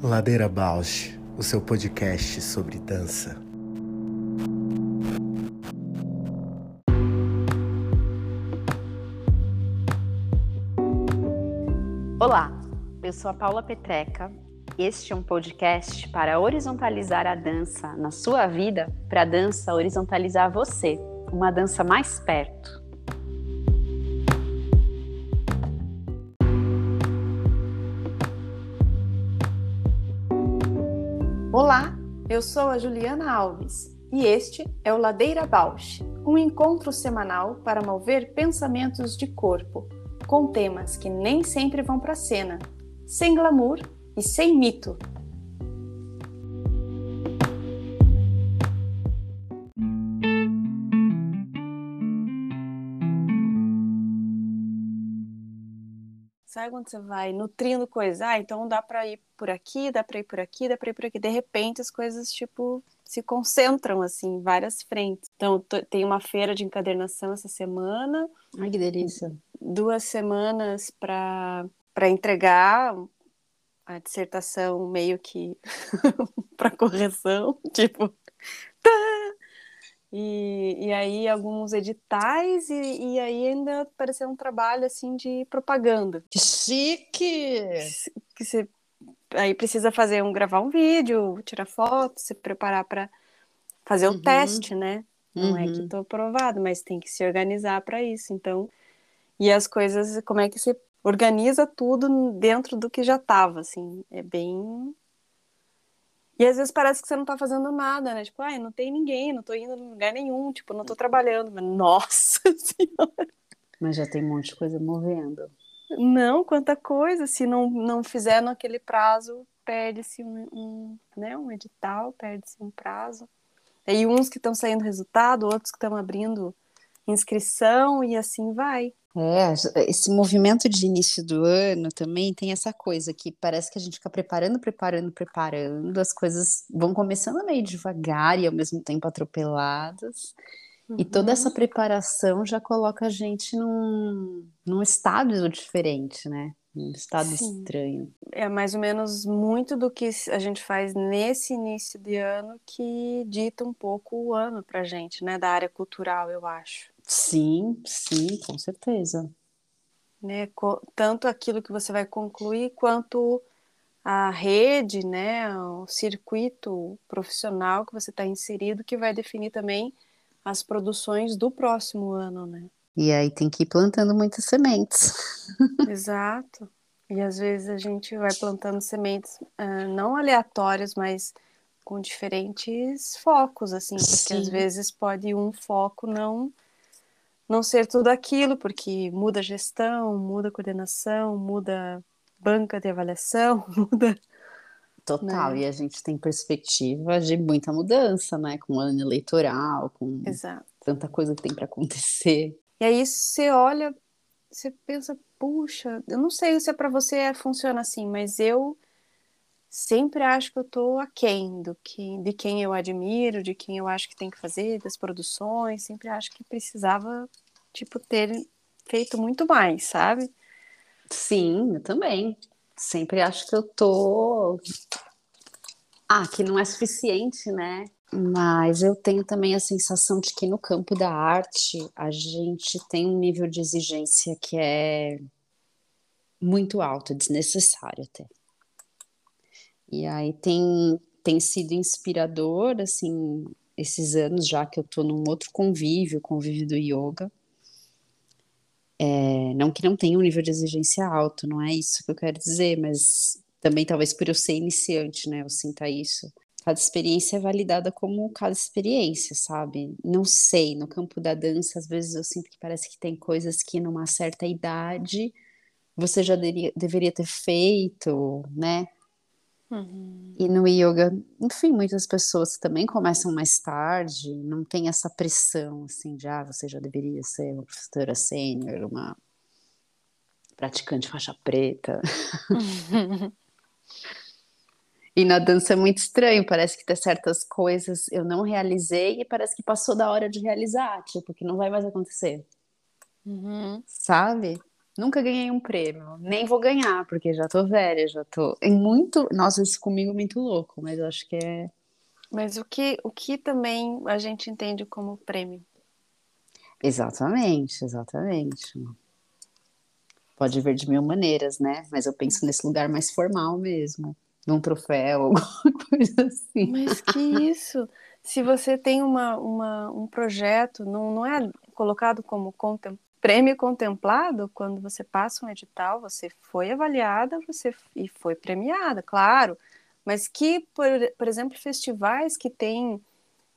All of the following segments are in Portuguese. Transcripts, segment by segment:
Ladeira Bausch, o seu podcast sobre dança. Olá, eu sou a Paula Petreca. Este é um podcast para horizontalizar a dança na sua vida, para a dança horizontalizar você, uma dança mais perto. Eu sou a Juliana Alves e este é o Ladeira Bausch, um encontro semanal para mover pensamentos de corpo, com temas que nem sempre vão para cena, sem glamour e sem mito. Quando você vai nutrindo coisa? Ah, então dá para ir por aqui, dá para ir por aqui, dá para ir por aqui. De repente as coisas, tipo, se concentram, assim, em várias frentes. Então, tem uma feira de encadernação essa semana. Ai, que delícia. Duas semanas para entregar a dissertação meio que para correção, tipo. Tá! E, e aí alguns editais, e, e aí ainda apareceu um trabalho assim de propaganda. Que chique! Que você aí precisa fazer um gravar um vídeo, tirar foto, se preparar para fazer o uhum. teste, né? Não uhum. é que estou uhum. aprovado, mas tem que se organizar para isso. Então, e as coisas, como é que você organiza tudo dentro do que já estava, assim, é bem e às vezes parece que você não tá fazendo nada, né? Tipo, ai, não tem ninguém, não tô indo em lugar nenhum, tipo, não tô trabalhando. Mas, nossa senhora! Mas já tem um monte de coisa movendo. Não, quanta coisa. Se não, não fizer naquele prazo, perde-se um, um, né, um edital, perde-se um prazo. E uns que estão saindo resultado, outros que estão abrindo inscrição e assim vai. É, esse movimento de início do ano também tem essa coisa que parece que a gente fica preparando, preparando, preparando, as coisas vão começando meio devagar e ao mesmo tempo atropeladas. Uhum. E toda essa uhum. preparação já coloca a gente num, num estado diferente, né? Um estado Sim. estranho. É mais ou menos muito do que a gente faz nesse início de ano que dita um pouco o ano pra gente, né? Da área cultural, eu acho. Sim, sim, com certeza. Né? Tanto aquilo que você vai concluir, quanto a rede, né? O circuito profissional que você está inserido, que vai definir também as produções do próximo ano, né? E aí tem que ir plantando muitas sementes. Exato. E às vezes a gente vai plantando sementes uh, não aleatórias, mas com diferentes focos, assim, porque Sim. às vezes pode um foco não não ser tudo aquilo, porque muda a gestão, muda a coordenação, muda banca de avaliação, muda. Total, né? e a gente tem perspectiva de muita mudança, né? Com o ano eleitoral, com Exato. tanta coisa que tem para acontecer. E aí você olha, você pensa, puxa, eu não sei se é para você funciona assim, mas eu sempre acho que eu tô aquém do que, de quem eu admiro, de quem eu acho que tem que fazer, das produções, sempre acho que precisava, tipo, ter feito muito mais, sabe? Sim, eu também. Sempre acho que eu tô. Ah, que não é suficiente, né? Mas eu tenho também a sensação de que no campo da arte a gente tem um nível de exigência que é muito alto, desnecessário até. E aí tem, tem sido inspirador, assim, esses anos já que eu tô num outro convívio, convívio do yoga. É, não que não tenha um nível de exigência alto, não é isso que eu quero dizer, mas também talvez por eu ser iniciante, né, eu sinta isso. Cada experiência é validada como cada experiência, sabe? Não sei, no campo da dança, às vezes eu sinto que parece que tem coisas que numa certa idade você já deveria, deveria ter feito, né? Uhum. E no yoga, enfim, muitas pessoas também começam mais tarde, não tem essa pressão, assim, de, ah, você já deveria ser uma professora sênior, uma praticante faixa preta. e na dança é muito estranho, parece que tem certas coisas eu não realizei e parece que passou da hora de realizar, tipo, que não vai mais acontecer. Uhum. Sabe? Nunca ganhei um prêmio, nem vou ganhar, porque já tô velha, já tô. É muito. Nossa, isso comigo é muito louco, mas eu acho que é. Mas o que, o que também a gente entende como prêmio? Exatamente, exatamente. Pode ver de mil maneiras, né? Mas eu penso nesse lugar mais formal mesmo. Num troféu, alguma coisa assim. Mas que isso? Se você tem uma, uma, um projeto, não, não é colocado como contem prêmio contemplado quando você passa um edital, você foi avaliada você e foi premiada, claro, mas que, por, por exemplo, festivais que têm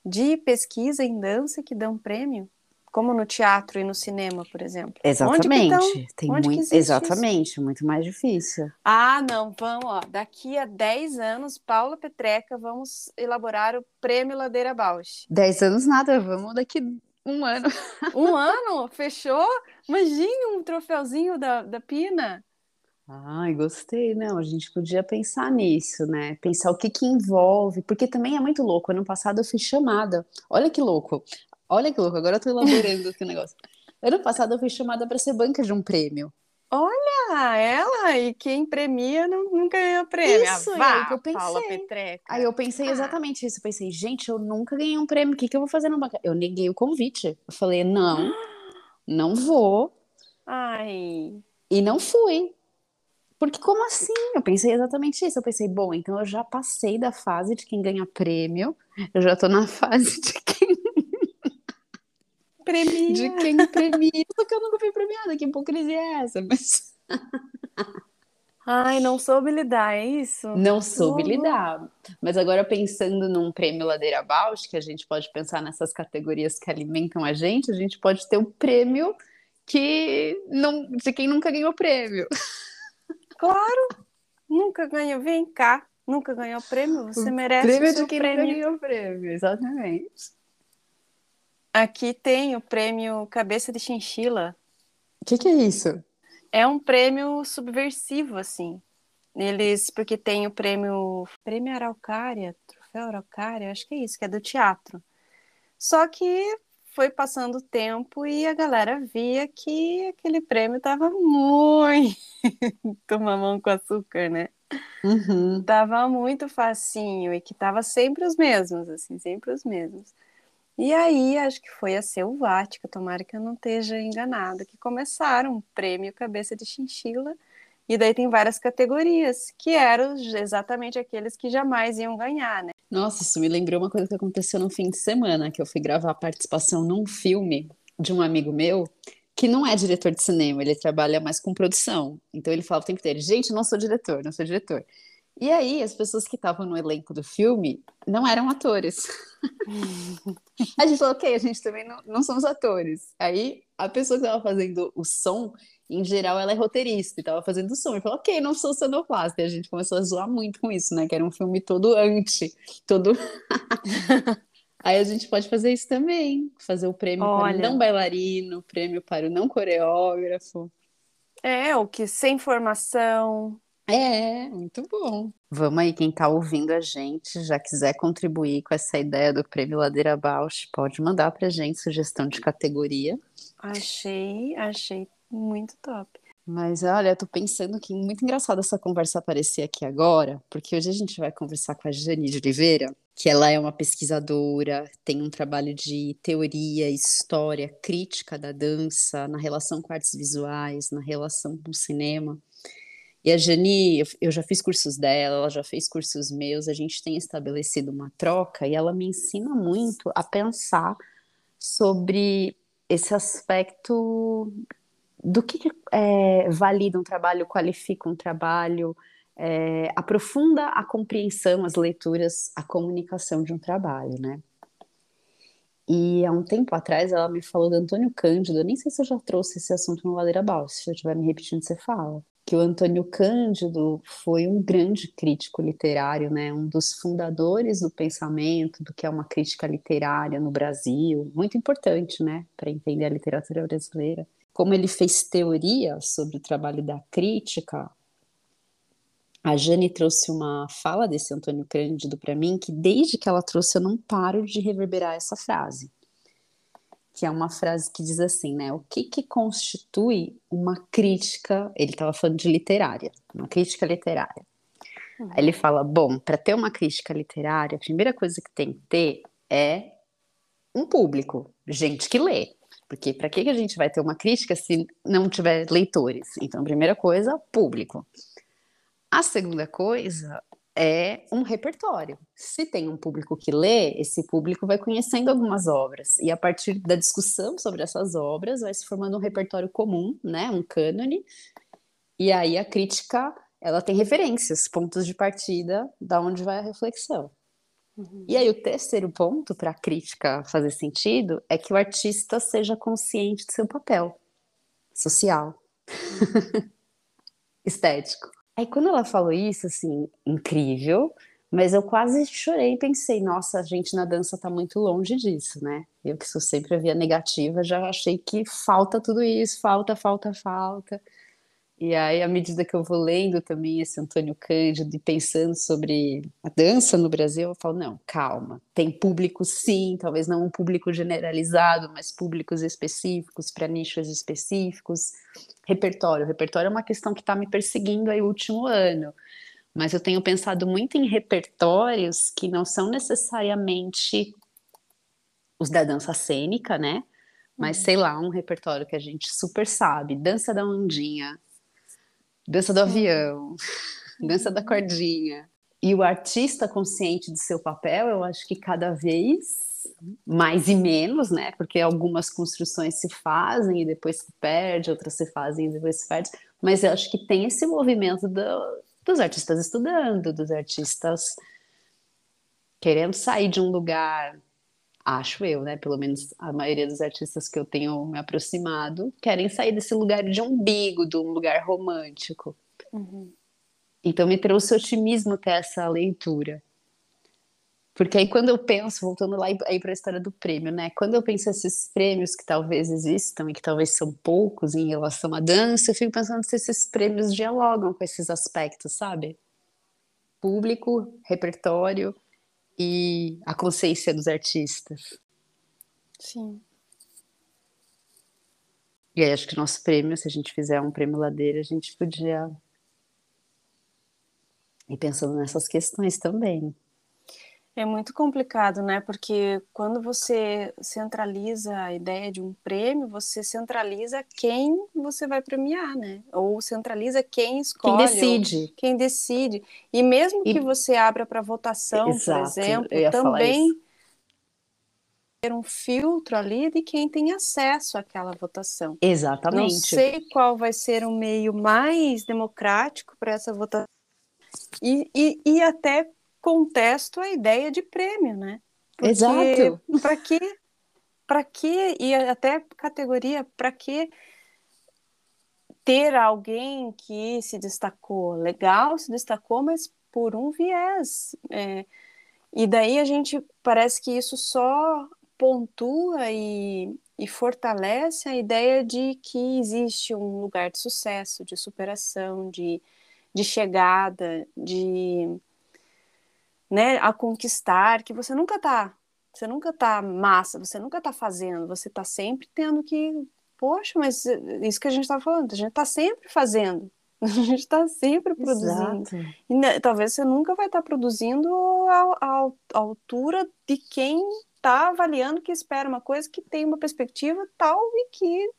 de pesquisa em dança que dão prêmio, como no teatro e no cinema, por exemplo. Exatamente. Tem Onde muito, exatamente, isso? muito mais difícil. Ah, não, vamos, ó, daqui a 10 anos, Paula Petreca, vamos elaborar o Prêmio Ladeira Bausch. 10 anos nada, vamos daqui um ano. Um ano? Fechou? Imagine um troféuzinho da, da Pina. Ai, gostei. Não, a gente podia pensar nisso, né? Pensar o que que envolve, porque também é muito louco. Ano passado eu fui chamada. Olha que louco. Olha que louco. Agora eu tô elaborando aqui o negócio. Ano passado eu fui chamada para ser banca de um prêmio. Olha, ela e quem premia não, nunca ganhou prêmio. Isso, Vá, que eu pensei. Paula Petreca. Aí eu pensei ah. exatamente isso. Eu pensei, gente, eu nunca ganhei um prêmio, o que, que eu vou fazer no banca? Eu neguei o convite. Eu falei, não, não vou. Ai. E não fui. Porque como assim? Eu pensei exatamente isso. Eu pensei, bom, então eu já passei da fase de quem ganha prêmio, eu já tô na fase de quem premia. De quem premia. Só que eu nunca fui premiada, que hipocrisia é essa? Mas... Ai, não soube lidar, é isso? Não soube lidar. Mas agora pensando num prêmio Ladeira Bausch, que a gente pode pensar nessas categorias que alimentam a gente, a gente pode ter o um prêmio que não de quem nunca ganhou prêmio. Claro, nunca ganhou. Vem cá, nunca ganhou prêmio, você merece prêmio de quem prêmio. nunca ganhou prêmio, exatamente. Aqui tem o prêmio Cabeça de Chinchila. O que, que, é isso? É um prêmio subversivo, assim. Eles, porque tem o prêmio, prêmio Araucária, troféu Araucária, acho que é isso, que é do teatro. Só que foi passando o tempo e a galera via que aquele prêmio tava muito mamão com açúcar, né? Uhum. Tava muito facinho e que tava sempre os mesmos, assim, sempre os mesmos. E aí, acho que foi a Selvática, tomara que eu não esteja enganada, que começaram o prêmio Cabeça de Chinchila, e daí tem várias categorias, que eram exatamente aqueles que jamais iam ganhar, né? Nossa, isso me lembrou uma coisa que aconteceu no fim de semana, que eu fui gravar a participação num filme de um amigo meu, que não é diretor de cinema, ele trabalha mais com produção. Então ele fala o tempo inteiro, gente, não sou diretor, não sou diretor. E aí, as pessoas que estavam no elenco do filme não eram atores. a gente falou, ok, a gente também não, não somos atores. Aí, a pessoa que estava fazendo o som, em geral, ela é roteirista e estava fazendo o som. E falou, ok, não sou sonoplasta. E a gente começou a zoar muito com isso, né? Que era um filme todo anti, todo... Aí a gente pode fazer isso também, fazer o prêmio Olha. para o não bailarino, prêmio para o não coreógrafo. É, o que sem formação, é, muito bom. Vamos aí, quem está ouvindo a gente, já quiser contribuir com essa ideia do Prêmio Ladeira Bausch, pode mandar para a gente sugestão de categoria. Achei, achei muito top. Mas olha, eu tô pensando que muito engraçado essa conversa aparecer aqui agora, porque hoje a gente vai conversar com a Jane de Oliveira, que ela é uma pesquisadora, tem um trabalho de teoria, história, crítica da dança, na relação com artes visuais, na relação com o cinema. E a Jani, eu já fiz cursos dela, ela já fez cursos meus, a gente tem estabelecido uma troca e ela me ensina muito a pensar sobre esse aspecto do que é, valida um trabalho, qualifica um trabalho, é, aprofunda a compreensão, as leituras, a comunicação de um trabalho, né? E há um tempo atrás ela me falou do Antônio Cândido, eu nem sei se eu já trouxe esse assunto no Ladeira Balsa, se eu estiver me repetindo, você fala que o Antônio Cândido foi um grande crítico literário, né, um dos fundadores do pensamento, do que é uma crítica literária no Brasil, muito importante, né, para entender a literatura brasileira. Como ele fez teoria sobre o trabalho da crítica, a Jane trouxe uma fala desse Antônio Cândido para mim que desde que ela trouxe eu não paro de reverberar essa frase. Que é uma frase que diz assim, né? O que, que constitui uma crítica? Ele estava falando de literária, uma crítica literária. Uhum. Aí ele fala: bom, para ter uma crítica literária, a primeira coisa que tem que ter é um público, gente que lê. Porque para que a gente vai ter uma crítica se não tiver leitores? Então, primeira coisa, público. A segunda coisa é um repertório. Se tem um público que lê, esse público vai conhecendo algumas obras e a partir da discussão sobre essas obras vai se formando um repertório comum, né, um cânone. E aí a crítica, ela tem referências, pontos de partida, da onde vai a reflexão. Uhum. E aí o terceiro ponto para a crítica fazer sentido é que o artista seja consciente de seu papel social, uhum. estético. Aí quando ela falou isso, assim, incrível, mas eu quase chorei e pensei, nossa, a gente na dança tá muito longe disso, né? Eu que sou sempre a via negativa, já achei que falta tudo isso, falta, falta, falta. E aí, à medida que eu vou lendo também esse Antônio Cândido e pensando sobre a dança no Brasil, eu falo, não, calma, tem público sim, talvez não um público generalizado, mas públicos específicos, para nichos específicos. Repertório, repertório é uma questão que está me perseguindo aí o último ano, mas eu tenho pensado muito em repertórios que não são necessariamente os da dança cênica, né? Mas uhum. sei lá, um repertório que a gente super sabe, dança da ondinha, dança do avião, dança da cordinha. E o artista consciente de seu papel, eu acho que cada vez mais e menos, né? Porque algumas construções se fazem e depois se perde, outras se fazem e depois se perde. Mas eu acho que tem esse movimento do, dos artistas estudando, dos artistas querendo sair de um lugar acho eu, né? Pelo menos a maioria dos artistas que eu tenho me aproximado querem sair desse lugar de umbigo, de um lugar romântico. Uhum. Então me trouxe otimismo ter essa leitura. Porque aí quando eu penso, voltando lá aí para a história do prêmio, né? Quando eu penso esses prêmios que talvez existam e que talvez são poucos em relação à dança, eu fico pensando se esses prêmios dialogam com esses aspectos, sabe? Público, repertório, e a consciência dos artistas. Sim. E aí acho que nosso prêmio, se a gente fizer um prêmio ladeira, a gente podia ir pensando nessas questões também. É muito complicado, né? Porque quando você centraliza a ideia de um prêmio, você centraliza quem você vai premiar, né? Ou centraliza quem escolhe. Quem decide. Quem decide. E mesmo e... que você abra para votação, Exato, por exemplo, também ter um filtro ali de quem tem acesso àquela votação. Exatamente. Não sei qual vai ser o meio mais democrático para essa votação. E, e, e até contesto a ideia de prêmio, né? Porque, Exato. Para que, para que, e até categoria, para que ter alguém que se destacou? Legal, se destacou, mas por um viés. É, e daí a gente parece que isso só pontua e, e fortalece a ideia de que existe um lugar de sucesso, de superação, de, de chegada, de né, a conquistar, que você nunca tá, você nunca tá massa, você nunca tá fazendo, você tá sempre tendo que, poxa, mas isso que a gente tá falando, a gente tá sempre fazendo, a gente está sempre produzindo. E, né, talvez você nunca vai estar tá produzindo à, altura de quem está avaliando, que espera uma coisa, que tem uma perspectiva tal e que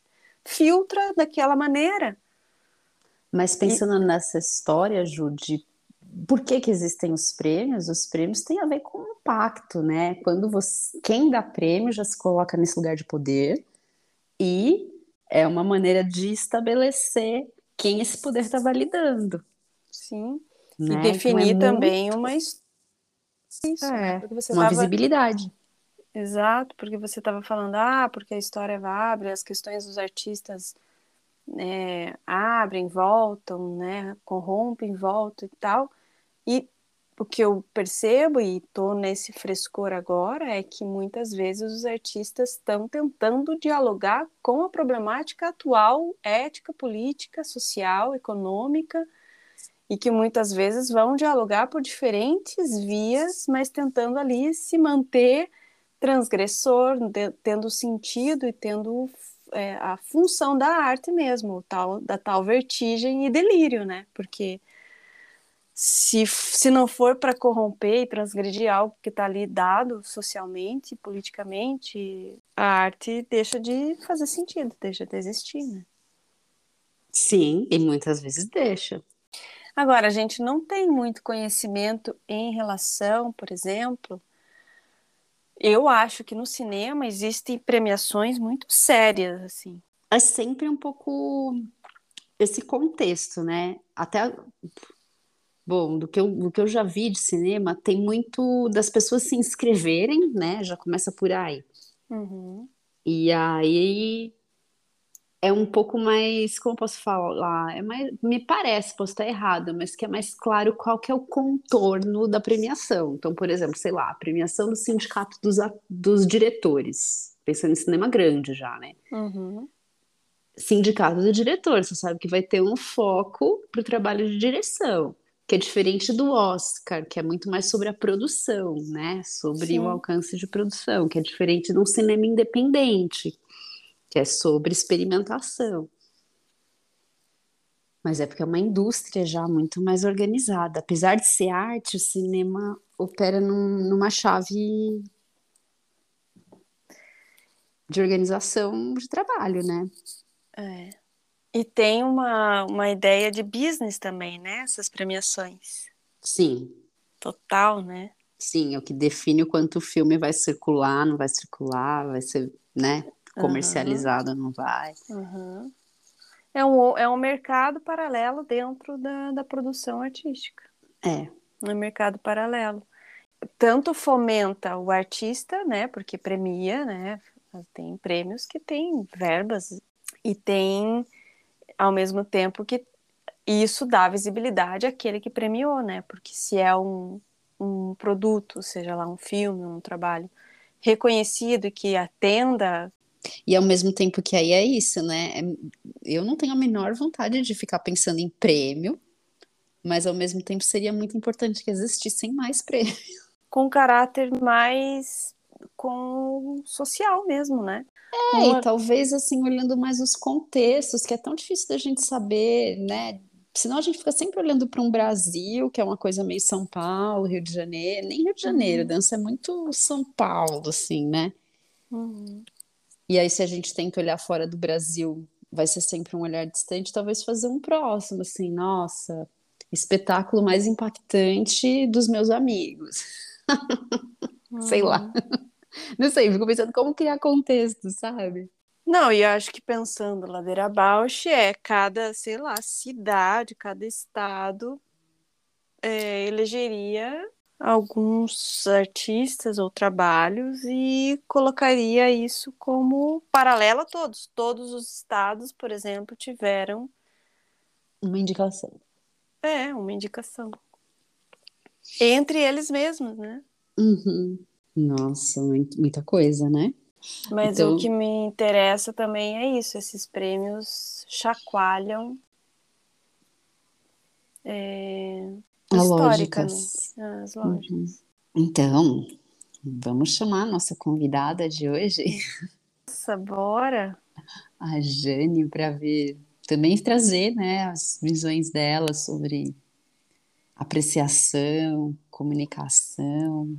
filtra daquela maneira. Mas pensando e... nessa história, Ju, de por que, que existem os prêmios? Os prêmios têm a ver com o pacto, né? Quando você, quem dá prêmio já se coloca nesse lugar de poder e é uma maneira de estabelecer quem esse poder está validando. Sim. Né? E definir então é também muito... uma isso, é, né? uma tava... visibilidade. Exato, porque você estava falando, ah, porque a história abre, as questões dos artistas é, abrem, voltam, né, corrompem, voltam e tal. E o que eu percebo, e estou nesse frescor agora, é que muitas vezes os artistas estão tentando dialogar com a problemática atual, ética, política, social, econômica, e que muitas vezes vão dialogar por diferentes vias, mas tentando ali se manter transgressor, tendo sentido e tendo é, a função da arte mesmo, tal, da tal vertigem e delírio, né? Porque se, se não for para corromper e transgredir algo que está ali dado socialmente, politicamente, a arte deixa de fazer sentido, deixa de existir, né? Sim, e muitas vezes deixa. Agora, a gente não tem muito conhecimento em relação, por exemplo, eu acho que no cinema existem premiações muito sérias, assim. É sempre um pouco esse contexto, né? Até Bom, do que, eu, do que eu já vi de cinema, tem muito das pessoas se inscreverem, né? Já começa por aí. Uhum. E aí é um pouco mais, como eu posso falar? É mais, me parece, posso estar errada, mas que é mais claro qual que é o contorno da premiação. Então, por exemplo, sei lá, a premiação do sindicato dos, dos diretores, pensando em cinema grande já, né? Uhum. Sindicato do diretor, você sabe que vai ter um foco para o trabalho de direção que é diferente do Oscar, que é muito mais sobre a produção, né? Sobre Sim. o alcance de produção, que é diferente de um cinema independente, que é sobre experimentação. Mas é porque é uma indústria já muito mais organizada. Apesar de ser arte, o cinema opera num, numa chave de organização de trabalho, né? É. E tem uma, uma ideia de business também, né? Essas premiações. Sim. Total, né? Sim, é o que define o quanto o filme vai circular, não vai circular, vai ser, né, comercializado, uhum. não vai. Uhum. É, um, é um mercado paralelo dentro da, da produção artística. É. Um mercado paralelo. Tanto fomenta o artista, né, porque premia, né, tem prêmios que têm verbas e tem ao mesmo tempo que isso dá visibilidade àquele que premiou, né? Porque se é um, um produto, seja lá um filme, um trabalho reconhecido e que atenda. E ao mesmo tempo que aí é isso, né? É, eu não tenho a menor vontade de ficar pensando em prêmio, mas ao mesmo tempo seria muito importante que existissem mais prêmios. Com caráter mais com social mesmo, né? É, Uma... e talvez assim, olhando mais os contextos, que é tão difícil da gente saber, né? Senão a gente fica sempre olhando para um Brasil, que é uma coisa meio São Paulo, Rio de Janeiro, nem Rio de Janeiro, uhum. dança é muito São Paulo, assim, né? Uhum. E aí, se a gente tenta olhar fora do Brasil, vai ser sempre um olhar distante, talvez fazer um próximo, assim, nossa, espetáculo mais impactante dos meus amigos. Uhum. Sei lá. Não sei, fico pensando como criar contexto, sabe? Não, e acho que pensando Ladeira Bausch é cada, sei lá, cidade, cada estado é, elegeria alguns artistas ou trabalhos e colocaria isso como paralelo a todos. Todos os estados, por exemplo, tiveram uma indicação. É, uma indicação. Entre eles mesmos, né? Uhum. Nossa, muita coisa, né? Mas então... o que me interessa também é isso, esses prêmios chacoalham é, historicamente as lógicas. Uhum. Então, vamos chamar a nossa convidada de hoje. Nossa, bora! A Jane, para ver, também trazer né, as visões dela sobre apreciação, comunicação,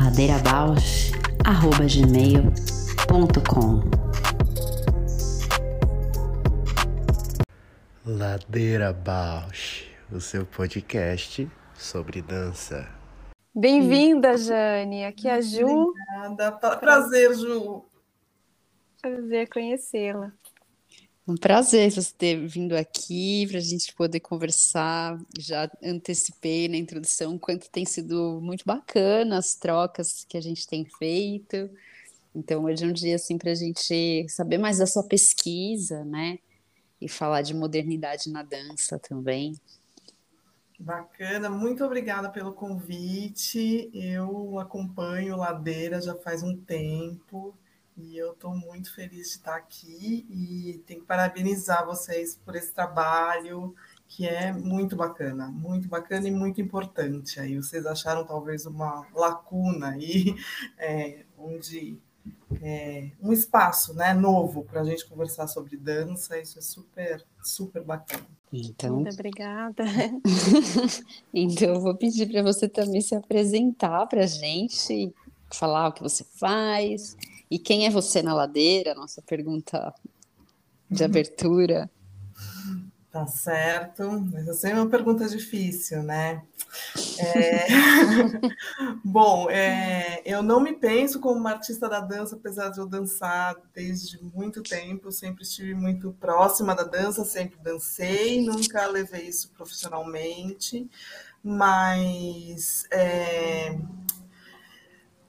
ladeirabausch.gmail.com Ladeira Bausch, o seu podcast sobre dança. Bem-vinda, Jane. Aqui é a Ju. Obrigada. Prazer, Ju. Prazer conhecê-la. Um prazer você ter vindo aqui para a gente poder conversar. Já antecipei na introdução quanto tem sido muito bacana as trocas que a gente tem feito. Então, hoje é um dia assim para a gente saber mais da sua pesquisa, né? E falar de modernidade na dança também. Bacana, muito obrigada pelo convite. Eu acompanho Ladeira já faz um tempo e eu estou muito feliz de estar aqui e tenho que parabenizar vocês por esse trabalho que é muito bacana, muito bacana e muito importante. Aí vocês acharam talvez uma lacuna aí, é, onde é, um espaço né, novo para a gente conversar sobre dança, isso é super, super bacana. Então... Muito obrigada. então, eu vou pedir para você também se apresentar para a gente, falar o que você faz e quem é você na ladeira, nossa pergunta de abertura. Tá certo, mas eu sei uma pergunta difícil, né? É... Bom, é... eu não me penso como uma artista da dança, apesar de eu dançar desde muito tempo, eu sempre estive muito próxima da dança, sempre dancei, nunca levei isso profissionalmente, mas é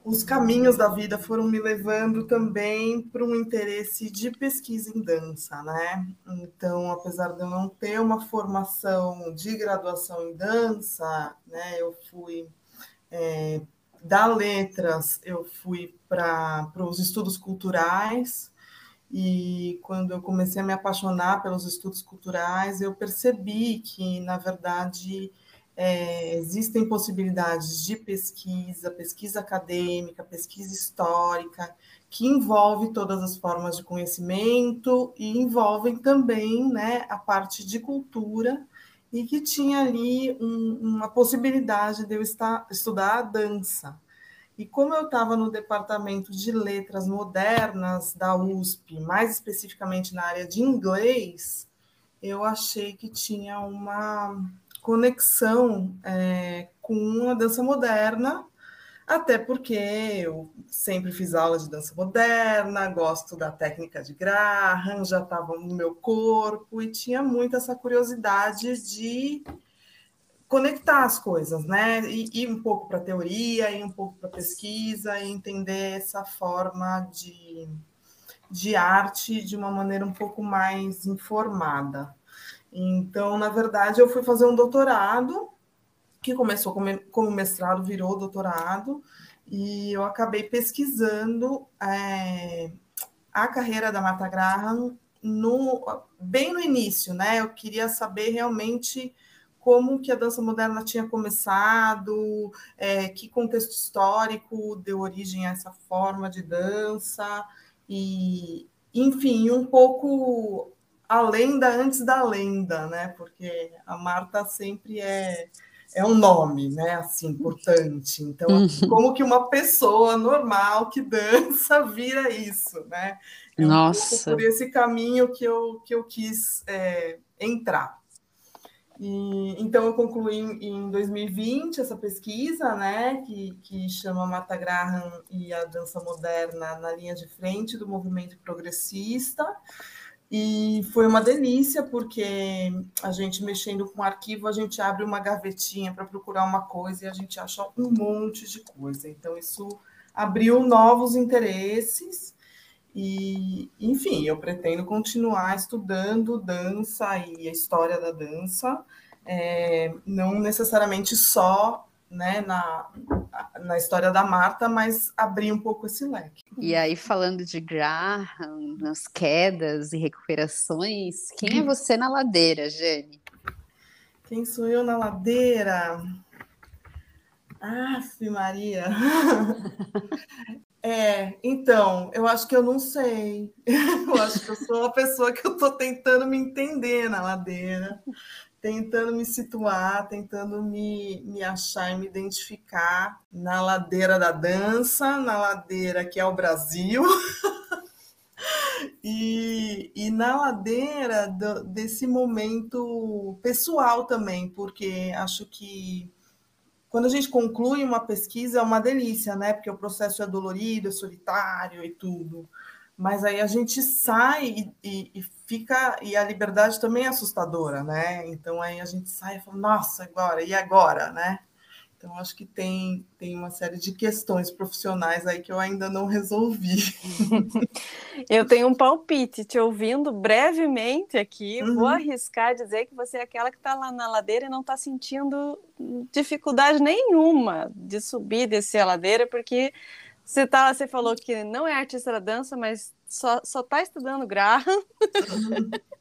os caminhos da vida foram me levando também para um interesse de pesquisa em dança, né? Então, apesar de eu não ter uma formação de graduação em dança, né, eu fui é, da letras, eu fui para os estudos culturais e quando eu comecei a me apaixonar pelos estudos culturais, eu percebi que, na verdade, é, existem possibilidades de pesquisa, pesquisa acadêmica, pesquisa histórica, que envolve todas as formas de conhecimento e envolvem também né, a parte de cultura, e que tinha ali um, uma possibilidade de eu estar, estudar a dança. E como eu estava no departamento de letras modernas da USP, mais especificamente na área de inglês, eu achei que tinha uma conexão é, com a dança moderna, até porque eu sempre fiz aula de dança moderna, gosto da técnica de Graham, já estava no meu corpo e tinha muito essa curiosidade de conectar as coisas, né? E ir um pouco para a teoria, ir um pouco para a pesquisa e entender essa forma de, de arte de uma maneira um pouco mais informada. Então, na verdade, eu fui fazer um doutorado, que começou como mestrado, virou doutorado, e eu acabei pesquisando é, a carreira da Martha Graham no, bem no início, né? Eu queria saber realmente como que a dança moderna tinha começado, é, que contexto histórico deu origem a essa forma de dança, e, enfim, um pouco a lenda antes da lenda, né? Porque a Marta sempre é é um nome, né? Assim, importante. Então, uhum. como que uma pessoa normal que dança vira isso, né? É Nossa. Um por esse caminho que eu que eu quis é, entrar. E, então, eu concluí em 2020 essa pesquisa, né, que, que chama Marta Graham e a dança moderna na linha de frente do movimento progressista. E foi uma delícia, porque a gente mexendo com o arquivo, a gente abre uma gavetinha para procurar uma coisa e a gente acha um monte de coisa. Então, isso abriu novos interesses. E, enfim, eu pretendo continuar estudando dança e a história da dança, é, não necessariamente só né, na, na história da Marta, mas abrir um pouco esse leque. E aí, falando de Graham, nas quedas e recuperações, quem é você na ladeira, Jane? Quem sou eu na ladeira? Aff, Maria! É, então, eu acho que eu não sei. Eu acho que eu sou a pessoa que eu estou tentando me entender na ladeira tentando me situar, tentando me, me achar e me identificar na ladeira da dança, na ladeira que é o Brasil. e, e na ladeira do, desse momento pessoal também, porque acho que quando a gente conclui uma pesquisa é uma delícia, né? Porque o processo é dolorido, é solitário e tudo mas aí a gente sai e, e, fica, e a liberdade também é assustadora, né? Então aí a gente sai e fala, nossa, agora, e agora, né? Então, acho que tem, tem uma série de questões profissionais aí que eu ainda não resolvi. eu tenho um palpite, te ouvindo brevemente aqui, uhum. vou arriscar dizer que você é aquela que está lá na ladeira e não está sentindo dificuldade nenhuma de subir, descer a ladeira, porque você, tá, você falou que não é artista da dança, mas só está estudando Graham.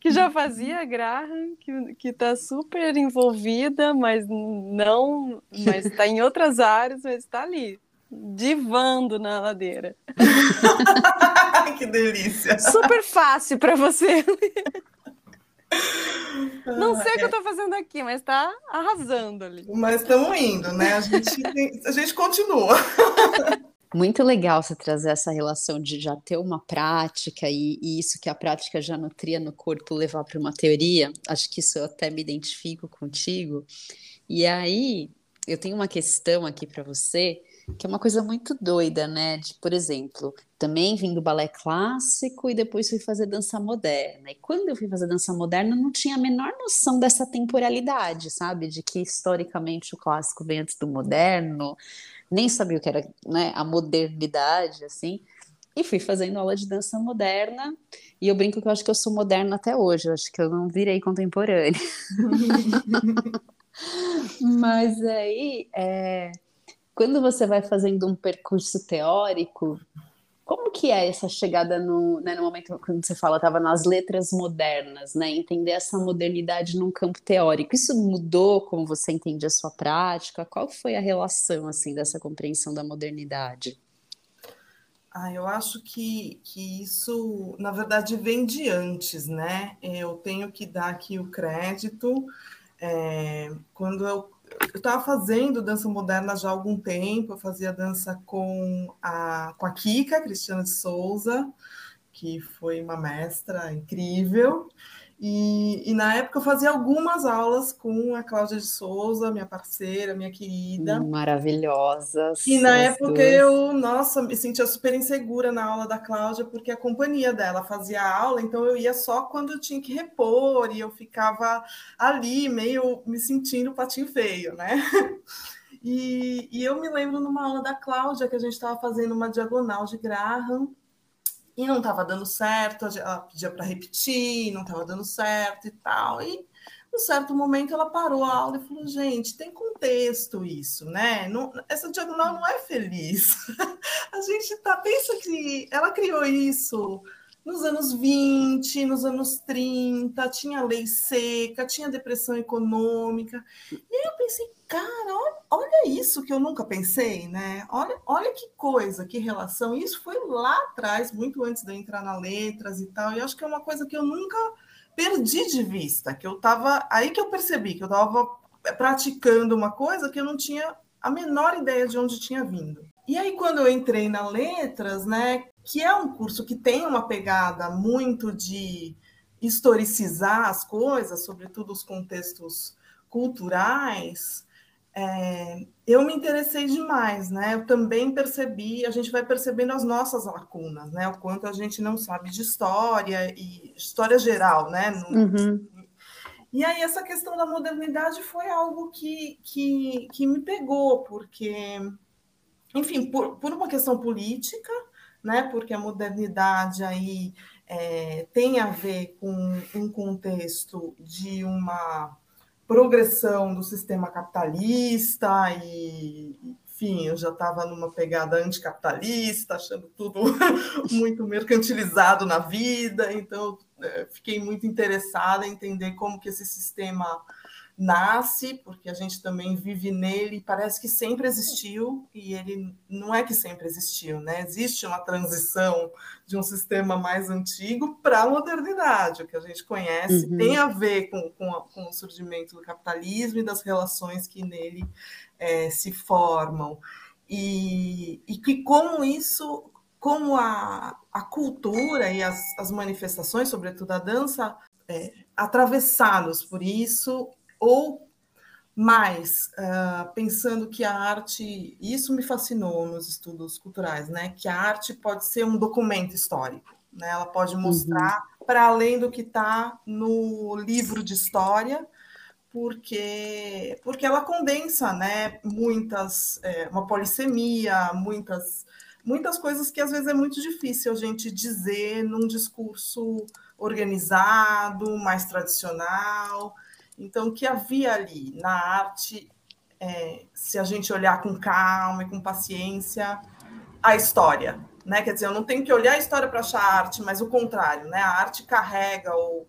Que já fazia Graham, que, que tá super envolvida, mas não, mas está em outras áreas, mas está ali, divando na ladeira. que delícia! Super fácil para você. Não sei o que eu estou fazendo aqui, mas está arrasando ali. Mas estamos indo, né? A gente, a gente continua. Muito legal você trazer essa relação de já ter uma prática e, e isso que a prática já nutria no corpo levar para uma teoria. Acho que isso eu até me identifico contigo. E aí, eu tenho uma questão aqui para você, que é uma coisa muito doida, né? De, por exemplo, também vim do balé clássico e depois fui fazer dança moderna. E quando eu fui fazer dança moderna, não tinha a menor noção dessa temporalidade, sabe? De que historicamente o clássico vem antes do moderno nem sabia o que era né, a modernidade, assim, e fui fazendo aula de dança moderna, e eu brinco que eu acho que eu sou moderna até hoje, eu acho que eu não virei contemporânea. Mas aí, é, quando você vai fazendo um percurso teórico, como que é essa chegada no, né, no momento quando você fala, estava nas letras modernas, né? Entender essa modernidade num campo teórico. Isso mudou como você entende a sua prática? Qual foi a relação, assim, dessa compreensão da modernidade? Ah, eu acho que, que isso, na verdade, vem de antes, né? Eu tenho que dar aqui o crédito. É, quando eu eu estava fazendo dança moderna já há algum tempo, eu fazia dança com a, com a Kika, Cristiana de Souza, que foi uma mestra incrível. E, e, na época eu fazia algumas aulas com a Cláudia de Souza, minha parceira, minha querida. Maravilhosa. E na época duas. eu, nossa, me sentia super insegura na aula da Cláudia, porque a companhia dela fazia aula, então eu ia só quando eu tinha que repor, e eu ficava ali, meio me sentindo patinho feio, né? E, e eu me lembro numa aula da Cláudia que a gente estava fazendo uma diagonal de Graham, e não estava dando certo, ela pedia para repetir, não estava dando certo e tal. E num certo momento ela parou a aula e falou: gente, tem contexto isso, né? Não, essa diagonal não é feliz. a gente tá, pensa que ela criou isso nos anos 20, nos anos 30, tinha lei seca, tinha depressão econômica. E aí eu pensei, cara, olha, isso que eu nunca pensei, né? Olha, olha que coisa, que relação. Isso foi lá atrás, muito antes de eu entrar na letras e tal. E acho que é uma coisa que eu nunca perdi de vista, que eu tava. Aí que eu percebi que eu estava praticando uma coisa que eu não tinha a menor ideia de onde tinha vindo. E aí, quando eu entrei na letras, né, que é um curso que tem uma pegada muito de historicizar as coisas, sobretudo os contextos culturais, é, eu me interessei demais, né? Eu também percebi, a gente vai percebendo as nossas lacunas, né? O quanto a gente não sabe de história e história geral, né? No, uhum. E aí essa questão da modernidade foi algo que, que, que me pegou, porque, enfim, por, por uma questão política, né? Porque a modernidade aí é, tem a ver com um contexto de uma progressão do sistema capitalista e, enfim, eu já estava numa pegada anticapitalista, achando tudo muito mercantilizado na vida, então é, fiquei muito interessada em entender como que esse sistema nasce, porque a gente também vive nele, parece que sempre existiu, e ele não é que sempre existiu, né? Existe uma transição de um sistema mais antigo para a modernidade, o que a gente conhece uhum. tem a ver com, com, a, com, o surgimento do capitalismo e das relações que nele é, se formam. E, e que como isso, como a, a cultura e as, as manifestações, sobretudo a dança, é, atravessados por isso ou Mas, uh, pensando que a arte, isso me fascinou nos estudos culturais, né? Que a arte pode ser um documento histórico, né? Ela pode uhum. mostrar uhum. para além do que está no livro de história, porque porque ela condensa, né? Muitas, é, uma polissemia, muitas muitas coisas que às vezes é muito difícil a gente dizer num discurso organizado, mais tradicional. Então, o que havia ali na arte, é, se a gente olhar com calma e com paciência, a história. Né? Quer dizer, eu não tenho que olhar a história para achar arte, mas o contrário, né? a arte carrega, ou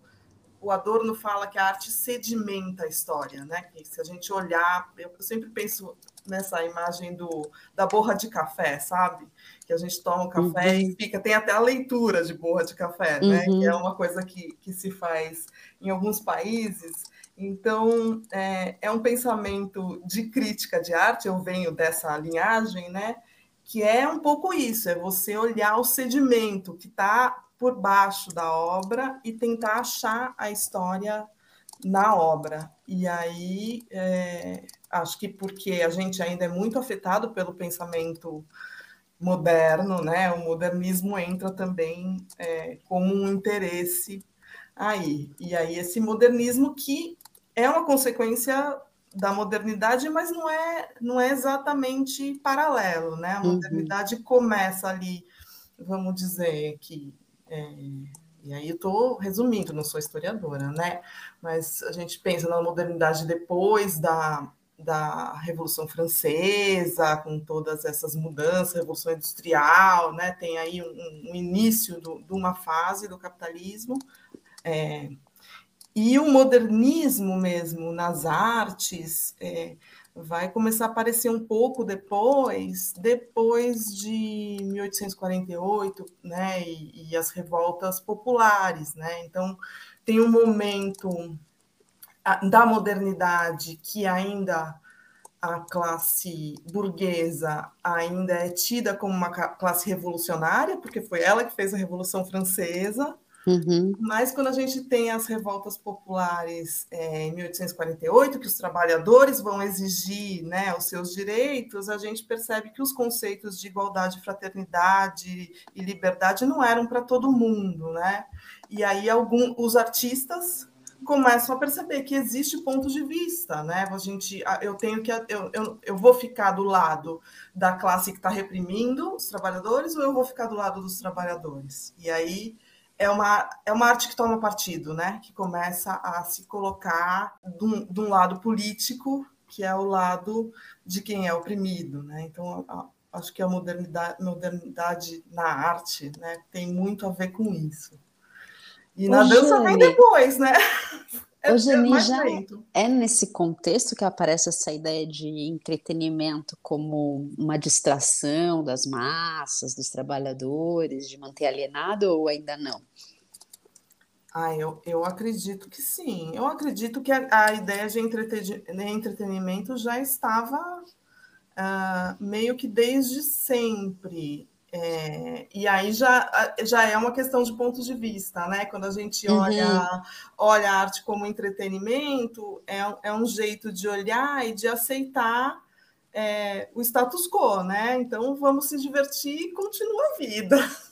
o Adorno fala que a arte sedimenta a história. Né? Que se a gente olhar, eu sempre penso nessa imagem do, da borra de café, sabe? Que a gente toma o café uhum. e fica, tem até a leitura de borra de café, né? Que é uhum. uma coisa que, que se faz em alguns países então, é, é, um pensamento de crítica de arte, eu venho dessa linhagem, né? Que é um pouco isso, é você olhar o sedimento que está por baixo da obra e tentar achar a história na obra. E aí, é, acho que porque a gente ainda é muito afetado pelo pensamento moderno, né? O modernismo entra também é, como um interesse aí. E aí, esse modernismo que é uma consequência da modernidade, mas não é, não é exatamente paralelo, né? A uhum. modernidade uhum. começa ali, vamos dizer que é, e aí eu estou resumindo, não sou historiadora, né? Mas a gente pensa na modernidade depois da, da Revolução Francesa, com todas essas mudanças, Revolução Industrial, né? Tem aí um, um início do, de uma fase do capitalismo. É, e o modernismo mesmo nas artes é, vai começar a aparecer um pouco depois, depois de 1848, né, e, e as revoltas populares, né? Então tem um momento da modernidade que ainda a classe burguesa ainda é tida como uma classe revolucionária, porque foi ela que fez a Revolução Francesa, Uhum. Mas quando a gente tem as revoltas populares é, em 1848, que os trabalhadores vão exigir né, os seus direitos, a gente percebe que os conceitos de igualdade, fraternidade e liberdade não eram para todo mundo. Né? E aí algum, os artistas começam a perceber que existe ponto de vista, né? A gente, eu tenho que, eu, eu, eu vou ficar do lado da classe que está reprimindo os trabalhadores ou eu vou ficar do lado dos trabalhadores? E aí é uma, é uma arte que toma partido, né? que começa a se colocar de um, de um lado político, que é o lado de quem é oprimido. Né? Então, a, acho que a modernidade, modernidade na arte né, tem muito a ver com isso. E na dança vem depois, né? É, Hoje, é já é nesse contexto que aparece essa ideia de entretenimento como uma distração das massas, dos trabalhadores, de manter alienado ou ainda não? Ah, eu, eu acredito que sim. Eu acredito que a, a ideia de entretenimento já estava uh, meio que desde sempre. É, e aí já, já é uma questão de pontos de vista, né? Quando a gente uhum. olha, olha a arte como entretenimento, é, é um jeito de olhar e de aceitar é, o status quo, né? Então vamos se divertir e continua a vida.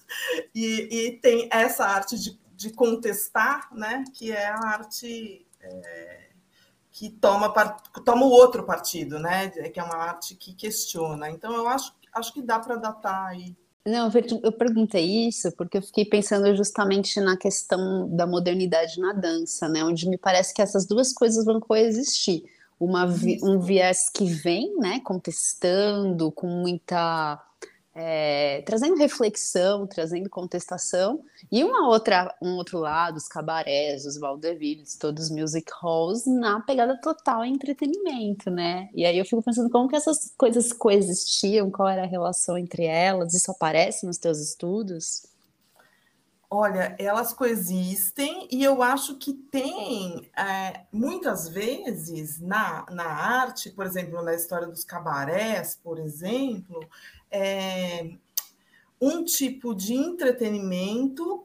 E, e tem essa arte de, de, contestar, né? Que é a arte é, que toma, toma o outro partido, né? Que é uma arte que questiona. Então eu acho, acho que dá para datar aí não, eu perguntei isso porque eu fiquei pensando justamente na questão da modernidade na dança, né? Onde me parece que essas duas coisas vão coexistir. Uma, um viés que vem, né, contestando com muita é, trazendo reflexão, trazendo contestação, e uma outra, um outro lado, os cabarés, os vaudevilles, todos os music halls, na pegada total entretenimento, né? E aí eu fico pensando como que essas coisas coexistiam, qual era a relação entre elas, isso aparece nos teus estudos? Olha, elas coexistem e eu acho que tem, é, muitas vezes, na, na arte, por exemplo, na história dos cabarés, por exemplo, é, um tipo de entretenimento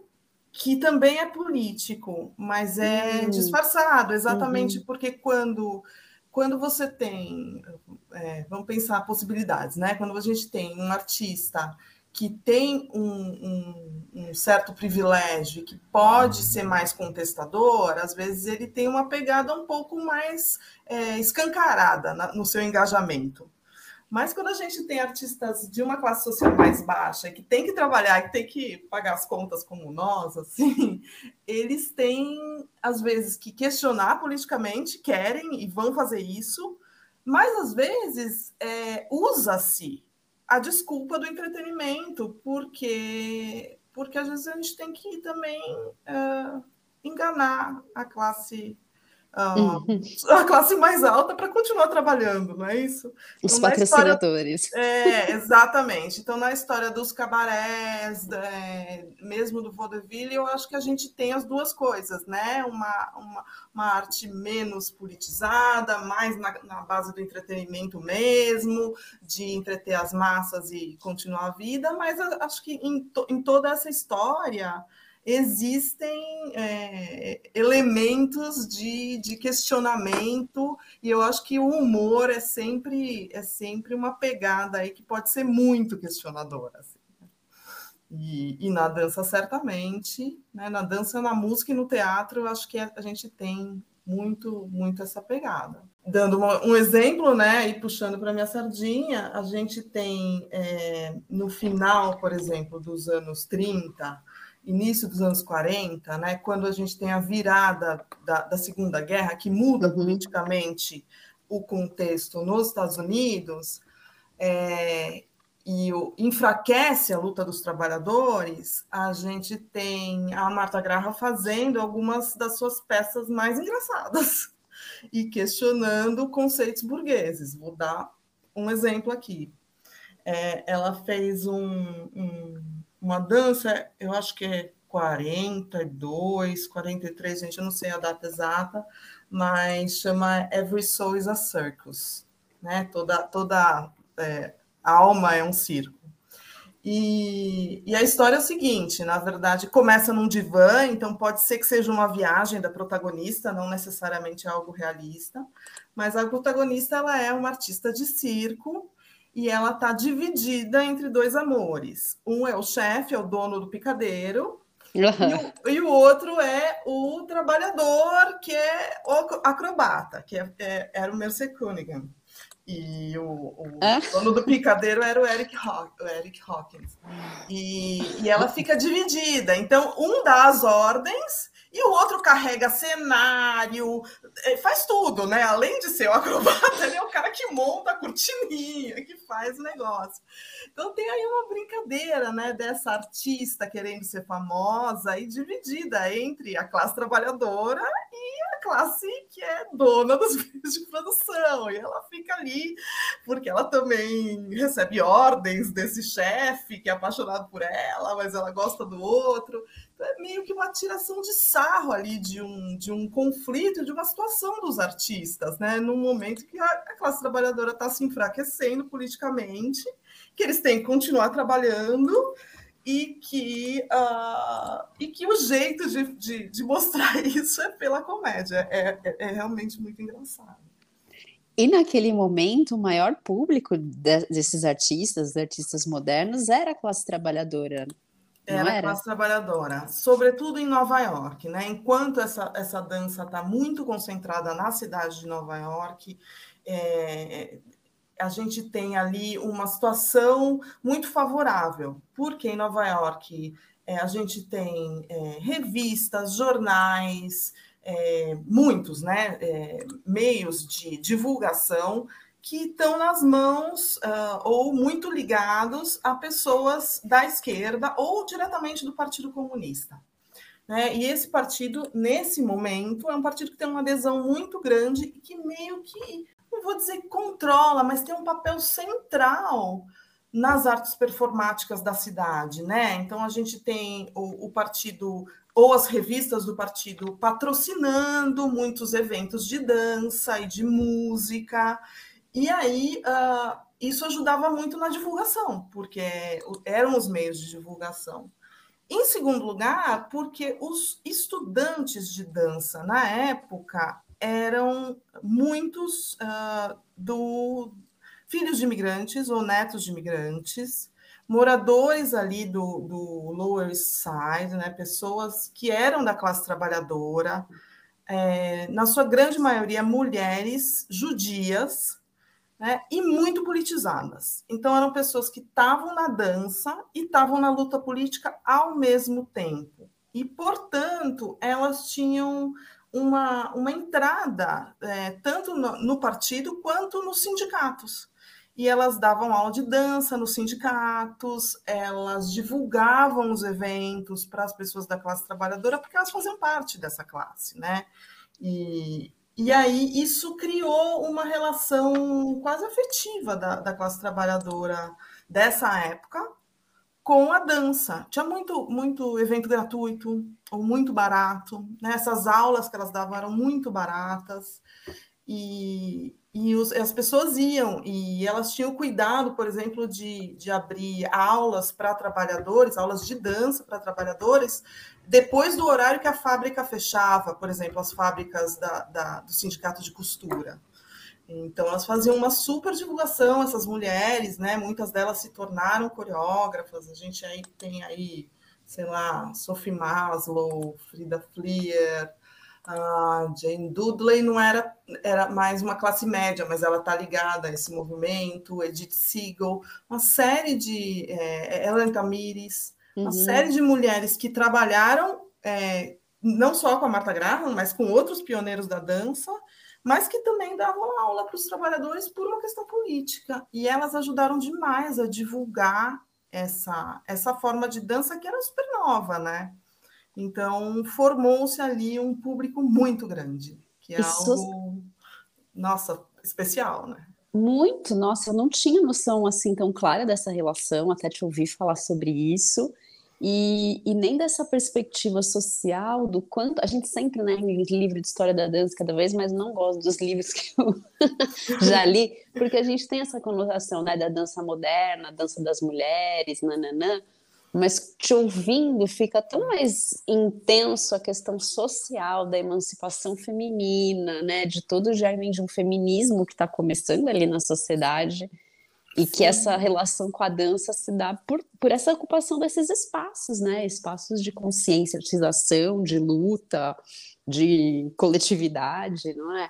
que também é político, mas é uhum. disfarçado, exatamente uhum. porque quando quando você tem, é, vamos pensar possibilidades, né? Quando a gente tem um artista que tem um, um, um, certo privilégio, que pode ser mais contestador, às vezes ele tem uma pegada um pouco mais é, escancarada na, no seu engajamento. Mas quando a gente tem artistas de uma classe social mais baixa, que tem que trabalhar, que tem que pagar as contas como nós, assim, eles têm, às vezes, que questionar politicamente, querem e vão fazer isso, mas às vezes é, usa-se a desculpa do entretenimento, porque, porque às vezes a gente tem que também enganar a classe uhum. a classe mais alta para continuar trabalhando, não é isso? Os então, patrocinadores. História, é, exatamente. Então, na história dos cabarés, é, mesmo do vaudeville, eu acho que a gente tem as duas coisas, né? Uma, uma, uma arte menos politizada, mais na, na, base do entretenimento mesmo, de entreter as massas e continuar a vida, mas acho que em, to, em toda essa história existem é, elementos de, de, questionamento e eu acho que o humor é sempre é sempre uma pegada aí que pode ser muito questionadora assim. Né? e, e, na dança certamente né? na dança na música e no teatro eu acho que a gente tem muito muito essa pegada dando uma, um exemplo né e puxando para minha sardinha a gente tem é, no final por exemplo dos anos 30 início dos anos 40, né, quando a gente tem a virada da, da Segunda Guerra, que muda uhum. politicamente o contexto nos Estados Unidos, é, e o, enfraquece a luta dos trabalhadores, a gente tem a Marta Graha fazendo algumas das suas peças mais engraçadas e questionando conceitos burgueses. Vou dar um exemplo aqui. É, ela fez um, um uma dança, eu acho que é 42, 43, gente, eu não sei a data exata, mas chama Every Soul is a Circus, né? Toda, toda é, alma é um circo. E, e, a história é o seguinte: na verdade, começa num divã, então pode ser que seja uma viagem da protagonista, não necessariamente algo realista, mas a protagonista ela é uma artista de circo e ela está dividida entre dois amores. Um é o chefe, é o dono do picadeiro, e, o, e, o, outro é o trabalhador, que é o acrobata, que é, é, era o Mercer Cunningham. E o, o é? dono do picadeiro era o Eric, o Eric Hawkins. E, e ela fica dividida. Então, um dá as ordens e o outro carrega cenário, é, faz tudo, né? Além de ser o acrobata, ele é o cara que monta a cortininha, que faz o negócio. Então tem aí uma brincadeira, né, dessa artista querendo ser famosa e dividida entre a classe trabalhadora e a classe que é dona dos meios de produção. E ela fica ali porque ela também recebe ordens desse chefe que é apaixonado por ela, mas ela gosta do outro é meio que uma tiração de sarro ali de um, de um conflito, de uma situação dos artistas, né? Num momento que a, a classe trabalhadora está se enfraquecendo politicamente, que eles têm que continuar trabalhando e que, uh, e que o jeito de, de, de, mostrar isso é pela comédia. É, é, é, realmente muito engraçado. E naquele momento, o maior público de, desses artistas, artistas modernos, era a classe trabalhadora. Era, era? classe trabalhadora, sobretudo em Nova York, né? Enquanto essa, essa dança está muito concentrada na cidade de Nova York, é, a gente tem ali uma situação muito favorável, porque em Nova York é, a gente tem é, revistas, jornais, é, muitos né, é, meios de divulgação que estão nas mãos uh, ou muito ligados a pessoas da esquerda ou diretamente do Partido Comunista. Né? E esse partido, nesse momento, é um partido que tem uma adesão muito grande e que meio que, não vou dizer controla, mas tem um papel central nas artes performáticas da cidade, né? Então a gente tem o, o partido ou as revistas do partido patrocinando muitos eventos de dança e de música. E aí, uh, isso ajudava muito na divulgação, porque eram os meios de divulgação. Em segundo lugar, porque os estudantes de dança na época eram muitos uh, do filhos de imigrantes ou netos de imigrantes, moradores ali do, do Lower East Side, né, pessoas que eram da classe trabalhadora, é, na sua grande maioria mulheres judias, né, e muito politizadas. Então eram pessoas que estavam na dança e estavam na luta política ao mesmo tempo. E, portanto, elas tinham uma, uma entrada é, tanto no, no partido quanto nos sindicatos e elas davam aula de dança nos sindicatos, elas divulgavam os eventos para as pessoas da classe trabalhadora, porque elas faziam parte dessa classe, né? E, e aí isso criou uma relação quase afetiva da, da classe trabalhadora dessa época com a dança. Tinha muito, muito evento gratuito, ou muito barato, né? Essas aulas que elas davam eram muito baratas. E, e os, as pessoas iam, e elas tinham cuidado, por exemplo, de, de abrir aulas para trabalhadores, aulas de dança para trabalhadores, depois do horário que a fábrica fechava, por exemplo, as fábricas da, da, do sindicato de costura. Então, elas faziam uma super divulgação, essas mulheres, né? Muitas delas se tornaram coreógrafas. A gente aí tem aí, sei lá, Sophie Maslow, Frida Fleer, a Jane Dudley não era, era mais uma classe média, mas ela está ligada a esse movimento, Edith Siegel, uma série de é, Ellen Tamires, uhum. uma série de mulheres que trabalharam é, não só com a Marta Graham, mas com outros pioneiros da dança, mas que também davam aula para os trabalhadores por uma questão política. E elas ajudaram demais a divulgar essa, essa forma de dança que era super nova, né? Então, formou-se ali um público muito grande, que é Isso... algo, nossa, especial, né? Muito, nossa, eu não tinha noção assim tão clara dessa relação, até te ouvir falar sobre isso. E, e, nem dessa perspectiva social do quanto a gente sempre né livro de história da dança cada vez mais não gosto dos livros que eu já li porque a gente tem essa conotação né da dança moderna dança das mulheres nananã mas te ouvindo fica tão mais intenso a questão social da emancipação feminina, né, de todo o germen de um feminismo que está começando ali na sociedade e Sim. que essa relação com a dança se dá por, por essa ocupação desses espaços, né, espaços de conscientização, de luta, de coletividade, não é?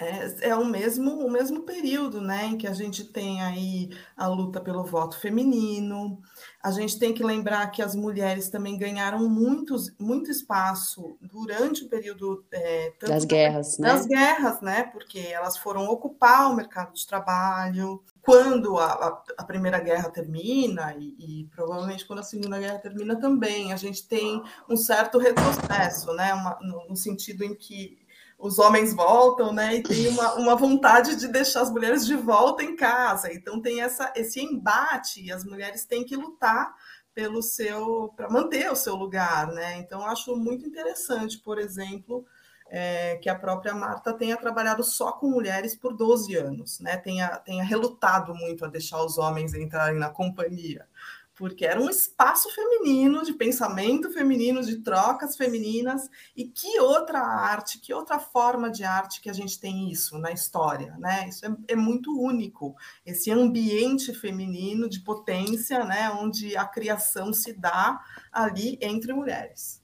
É, é, o mesmo o mesmo período, né, em que a gente tem aí a luta pelo voto feminino. A gente tem que lembrar que as mulheres também ganharam muitos, muito espaço durante o período é, das guerras, né? Das guerras, né? Porque elas foram ocupar o mercado de trabalho. Quando a, a, Primeira Guerra termina, e, e, provavelmente quando a Segunda Guerra termina também, a gente tem um certo retrocesso, né? Uma, no, no sentido em que os homens voltam, né? E tem uma, uma vontade de deixar as mulheres de volta em casa. Então tem essa, esse embate, e as mulheres têm que lutar pelo seu para manter o seu lugar, né? Então acho muito interessante, por exemplo, é, que a própria Marta tenha trabalhado só com mulheres por 12 anos, né? Tenha, tenha relutado muito a deixar os homens entrarem na companhia porque era um espaço feminino, de pensamento feminino, de trocas femininas. E que outra arte, que outra forma de arte que a gente tem isso na história, né? Isso é, é muito único. Esse ambiente feminino de potência, né? Onde a criação se dá ali entre mulheres,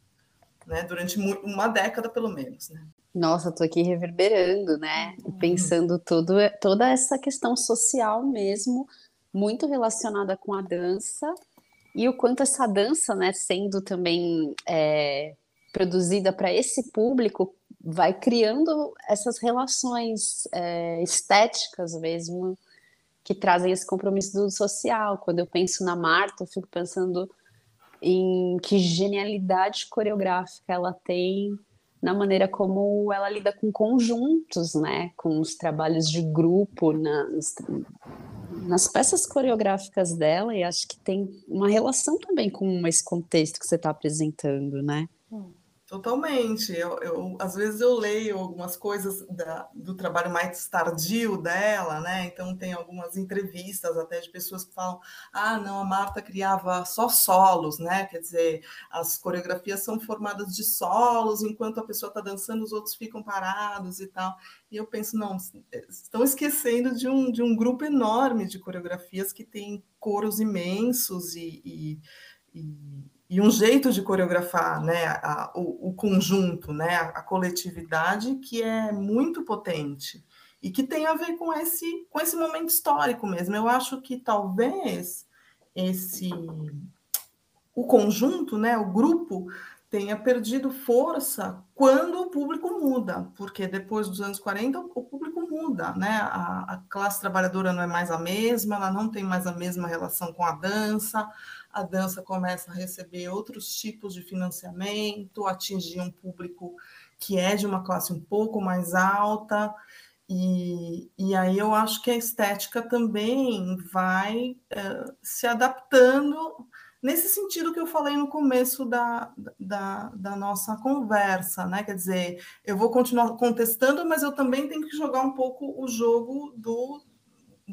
né? Durante uma década, pelo menos, né? Nossa, tô aqui reverberando, né? Uhum. Pensando todo, toda essa questão social mesmo muito relacionada com a dança e o quanto essa dança, né, sendo também é, produzida para esse público, vai criando essas relações é, estéticas mesmo que trazem esse compromisso do social. Quando eu penso na Marta, eu fico pensando em que genialidade coreográfica ela tem na maneira como ela lida com conjuntos, né, com os trabalhos de grupo, nas, nas peças coreográficas dela, e acho que tem uma relação também com esse contexto que você está apresentando, né? Totalmente. Eu, eu, às vezes eu leio algumas coisas da, do trabalho mais tardio dela, né? Então tem algumas entrevistas até de pessoas que falam: ah, não, a Marta criava só solos, né? Quer dizer, as coreografias são formadas de solos, enquanto a pessoa está dançando, os outros ficam parados e tal. E eu penso, não, estão esquecendo de um, de um grupo enorme de coreografias que tem coros imensos e, e, e e um jeito de coreografar né, a, o, o, conjunto, né, a, a, coletividade, que é muito potente e que tem a ver com esse, com esse momento histórico mesmo. Eu acho que talvez esse o conjunto, né, o grupo, tenha perdido força quando o público muda, porque depois dos anos 40 o público muda, né? A, a, classe trabalhadora não é mais a mesma, ela não tem mais a mesma relação com a dança, a dança começa a receber outros tipos de financiamento, atingir um público que é de uma classe um pouco mais alta, e, e aí eu acho que a estética também vai uh, se adaptando nesse sentido que eu falei no começo da, da, da, nossa conversa, né? Quer dizer, eu vou continuar contestando, mas eu também tenho que jogar um pouco o jogo do,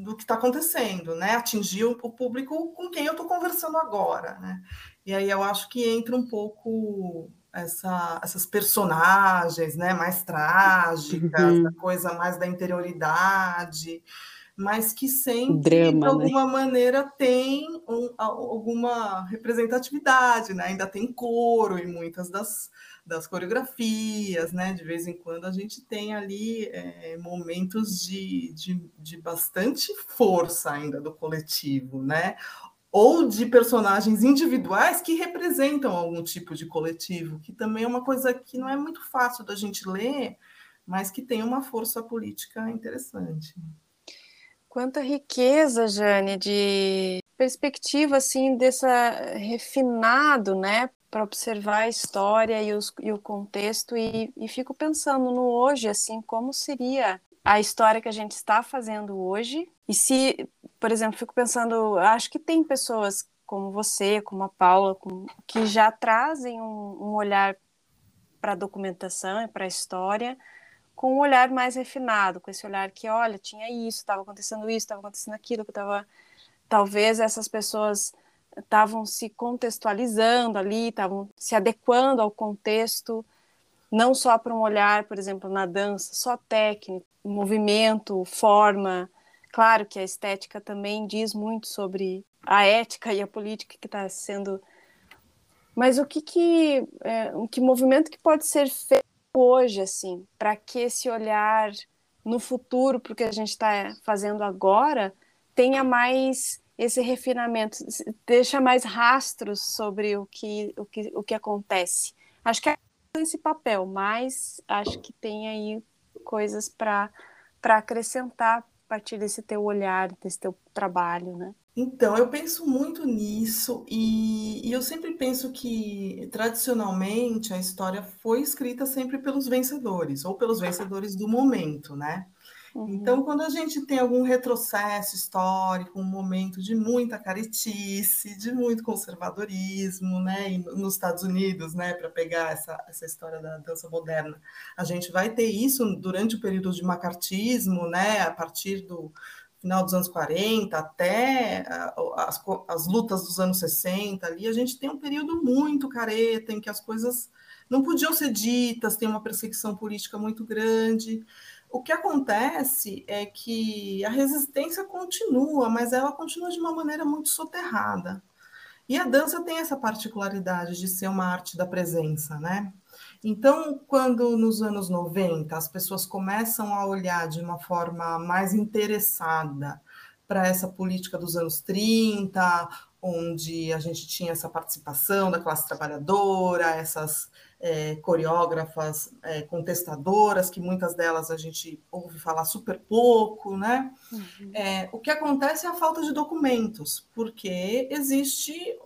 do que está acontecendo, né? Atingir o público com quem eu estou conversando agora, né? E aí eu acho que entra um pouco essa, essas personagens, né? Mais trágicas, uhum. coisa mais da interioridade mas que sempre, Drama, de né? alguma né? maneira, tem um, alguma representatividade, né? Ainda tem coro em muitas das, das coreografias, né? De vez em quando a gente tem ali é, momentos de, de, de bastante força ainda do coletivo, né? Ou de personagens individuais que representam algum tipo de coletivo, que também é uma coisa que não é muito fácil da gente ler, mas que tem uma força política interessante. Quanta riqueza, Jane, de perspectiva assim dessa refinado, né, para observar a história e, os, e o contexto e, e, fico pensando no hoje, assim, como seria a história que a gente está fazendo hoje. E se, por exemplo, fico pensando, acho que tem pessoas como você, como a Paula, com, que já trazem um, um olhar para a documentação e para a história com um olhar mais refinado, com esse olhar que, olha, tinha isso, estava acontecendo isso, estava acontecendo aquilo, que estava. Talvez essas pessoas estavam se contextualizando ali, estavam se adequando ao contexto, não só para um olhar, por exemplo, na dança, só técnico, movimento, forma. Claro que a estética também diz muito sobre a ética e a política que está sendo. Mas o que que, é, que movimento que pode ser feito hoje, assim, para que esse olhar no futuro, porque a gente está fazendo agora, tenha mais esse refinamento, deixa mais rastros sobre o que, o que, o que acontece. Acho que é esse papel, mas acho que tem aí coisas para acrescentar a partir desse teu olhar, desse teu trabalho, né? Então, eu penso muito nisso e, e, eu sempre penso que, tradicionalmente, a história foi escrita sempre pelos vencedores, ou pelos vencedores do momento, né? Uhum. Então, quando a gente tem algum retrocesso histórico, um momento de muita caretice, de muito conservadorismo, né? E nos Estados Unidos, né, para pegar essa, essa história da dança moderna, a gente vai ter isso durante o período de macartismo, né? A partir do final dos anos 40 até as, as lutas dos anos 60 ali, a gente tem um período muito careta em que as coisas não podiam ser ditas, tem uma perseguição política muito grande. O que acontece é que a resistência continua, mas ela continua de uma maneira muito soterrada. E a dança tem essa particularidade de ser uma arte da presença, né? Então, quando nos anos 90 as pessoas começam a olhar de uma forma mais interessada para essa política dos anos 30, onde a gente tinha essa participação da classe trabalhadora, essas é, coreógrafas é, contestadoras, que muitas delas a gente ouve falar super pouco, né? Uhum. É, o que acontece é a falta de documentos, porque existe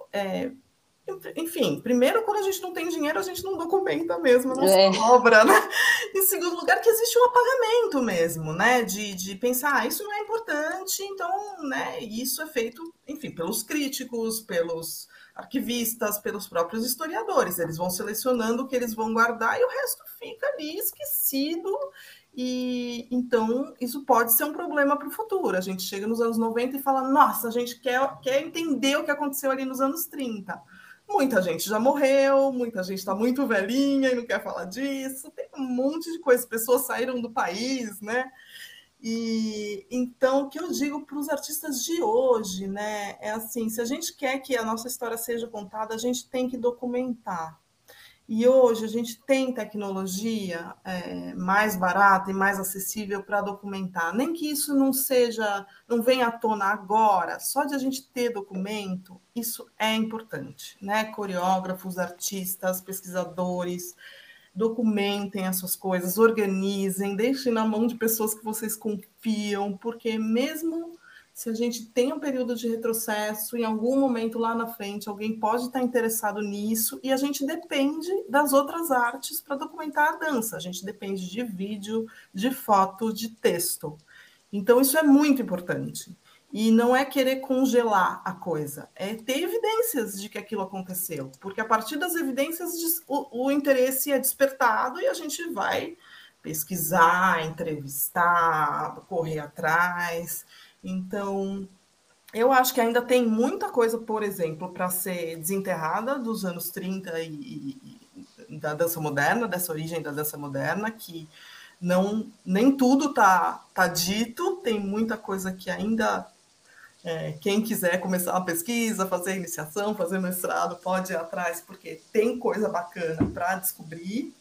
enfim, primeiro, quando a gente não tem dinheiro, a gente não documenta mesmo a nossa é. obra, né? Em segundo lugar, que existe um apagamento mesmo, né? De, de pensar, ah, isso não é importante, então, né? Isso é feito, enfim, pelos críticos, pelos arquivistas, pelos próprios historiadores. Eles vão selecionando o que eles vão guardar e o resto fica ali esquecido. E então isso pode ser um problema para o futuro. A gente chega nos anos 90 e fala: nossa, a gente quer, quer entender o que aconteceu ali nos anos 30. Muita gente já morreu, muita gente está muito velhinha e não quer falar disso. Tem um monte de coisas, pessoas saíram do país, né? E então o que eu digo para os artistas de hoje, né, é assim: se a gente quer que a nossa história seja contada, a gente tem que documentar. E hoje a gente tem tecnologia é, mais barata e mais acessível para documentar. Nem que isso não seja, não venha à tona agora, só de a gente ter documento, isso é importante, né? Coreógrafos, artistas, pesquisadores, documentem as suas coisas, organizem, deixem na mão de pessoas que vocês confiam, porque mesmo se a gente tem um período de retrocesso, em algum momento lá na frente alguém pode estar interessado nisso, e a gente depende das outras artes para documentar a dança, a gente depende de vídeo, de foto, de texto. Então, isso é muito importante. E não é querer congelar a coisa, é ter evidências de que aquilo aconteceu, porque a partir das evidências o, o interesse é despertado e a gente vai pesquisar, entrevistar, correr atrás. Então, eu acho que ainda tem muita coisa, por exemplo, para ser desenterrada dos anos 30 e, e, da dança moderna, dessa origem da dança moderna, que não nem tudo está tá dito, tem muita coisa que ainda é, quem quiser começar uma pesquisa, fazer iniciação, fazer mestrado, pode ir atrás, porque tem coisa bacana para descobrir.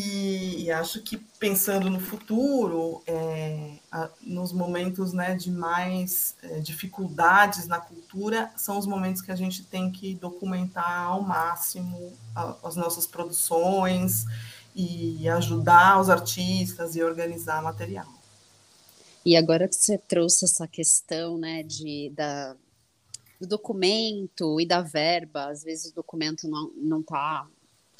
E, e, acho que pensando no futuro, é, a, nos momentos né, de mais é, dificuldades na cultura, são os momentos que a gente tem que documentar ao máximo a, as nossas produções e ajudar os artistas e organizar material. E agora que você trouxe essa questão, né, de, da, do documento e da verba, às vezes o documento não, não tá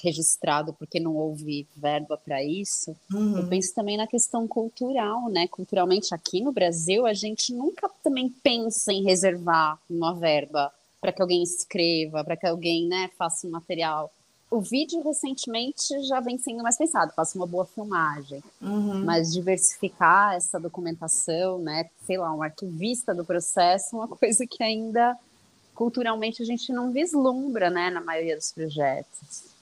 registrado porque não houve verba para isso. Uhum. Eu penso também na questão cultural, né? Culturalmente aqui no Brasil a gente nunca também pensa em reservar uma verba para que alguém escreva, para que alguém, né, faça um material o vídeo recentemente já vem sendo mais pensado, faça uma boa filmagem, uhum. mas diversificar essa documentação, né, sei lá, um arquivista do processo, uma coisa que ainda culturalmente a gente não vislumbra, né, na maioria dos projetos.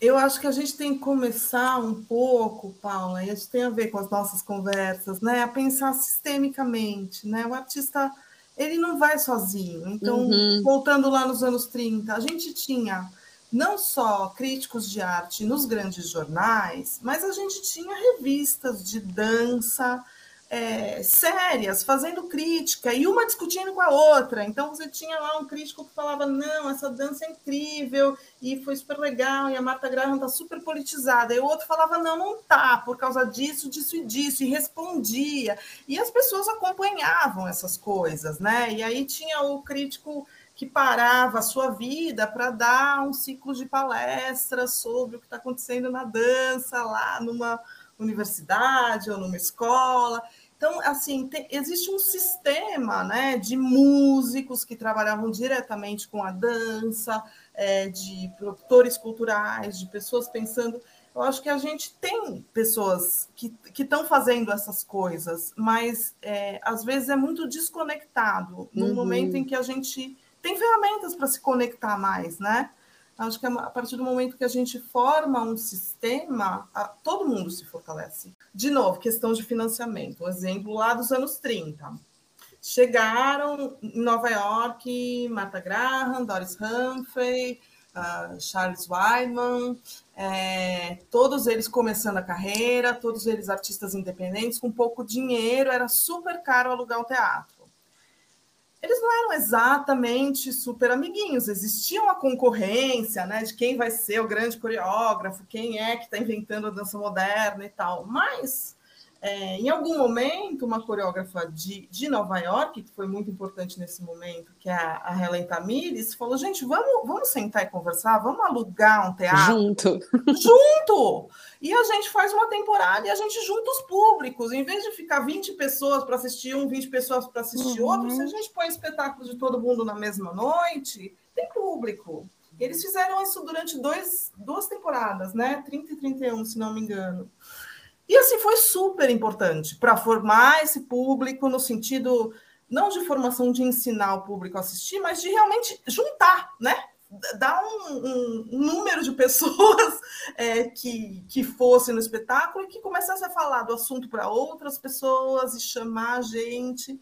Eu acho que a gente tem que começar um pouco, Paula, e isso tem a ver com as nossas conversas, né, a pensar sistemicamente, né, o artista ele não vai sozinho. Então, uhum. voltando lá nos anos 30, a gente tinha não só críticos de arte nos grandes jornais, mas a gente tinha revistas de dança é, sérias, fazendo crítica, e uma discutindo com a outra. Então você tinha lá um crítico que falava: não, essa dança é incrível e foi super legal, e a Marta Graham está super politizada. E o outro falava: não, não tá, por causa disso, disso e disso, e respondia. E as pessoas acompanhavam essas coisas, né? E aí tinha o crítico que parava a sua vida para dar um ciclo de palestras sobre o que está acontecendo na dança lá numa universidade ou numa escola. Então, assim, tem, existe um sistema né, de músicos que trabalhavam diretamente com a dança, é, de produtores culturais, de pessoas pensando. Eu acho que a gente tem pessoas que estão fazendo essas coisas, mas é, às vezes é muito desconectado no uhum. momento em que a gente tem ferramentas para se conectar mais, né? Acho que a partir do momento que a gente forma um sistema, todo mundo se fortalece. De novo, questão de financiamento. Um exemplo lá dos anos 30. Chegaram em Nova York Martha Graham, Doris Humphrey, uh, Charles Weidman, é, todos eles começando a carreira, todos eles artistas independentes, com pouco dinheiro, era super caro alugar o teatro eles não eram exatamente super amiguinhos, existia uma concorrência, né, de quem vai ser o grande coreógrafo, quem é que está inventando a dança moderna e tal, mas é, em algum momento, uma coreógrafa de, de Nova York, que foi muito importante nesse momento, que é a, a Helen Tamires, falou: gente, vamos, vamos sentar e conversar, vamos alugar um teatro. Junto. Junto! E a gente faz uma temporada e a gente junta os públicos. Em vez de ficar 20 pessoas para assistir um, 20 pessoas para assistir uhum. outro, se a gente põe espetáculo de todo mundo na mesma noite, tem público. Eles fizeram isso durante dois, duas temporadas, né? 30 e 31, se não me engano. E assim foi super importante para formar esse público no sentido não de formação de ensinar o público a assistir, mas de realmente juntar, né? Dar um, um, número de pessoas é, que, que fossem no espetáculo e que começasse a falar do assunto para outras pessoas e chamar a gente.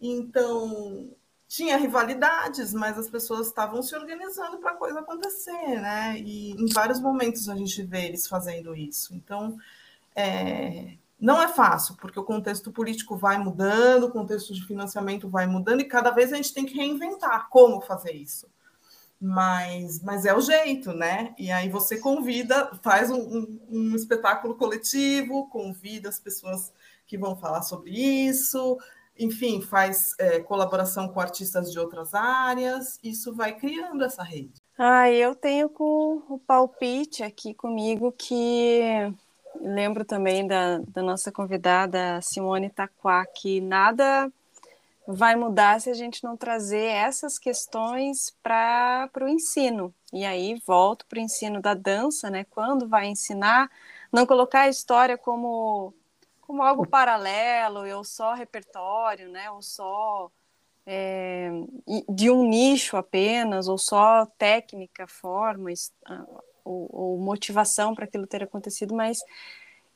Então, tinha rivalidades, mas as pessoas estavam se organizando para a coisa acontecer, né? E em vários momentos a gente vê eles fazendo isso. Então, é, não é fácil, porque o contexto político vai mudando, o contexto de financiamento vai mudando, e cada vez a gente tem que reinventar como fazer isso. Mas, mas é o jeito, né? E aí você convida, faz um, um, um espetáculo coletivo, convida as pessoas que vão falar sobre isso, enfim, faz é, colaboração com artistas de outras áreas, isso vai criando essa rede. Ah, eu tenho com o palpite aqui comigo que lembro também da, da nossa convidada Simone Taquá, que nada vai mudar se a gente não trazer essas questões para o ensino. E aí volto para o ensino da dança, né? Quando vai ensinar, não colocar a história como, como algo paralelo, ou só repertório, né? Ou só é, de um nicho apenas, ou só técnica, forma, ou, ou motivação para aquilo ter acontecido, mas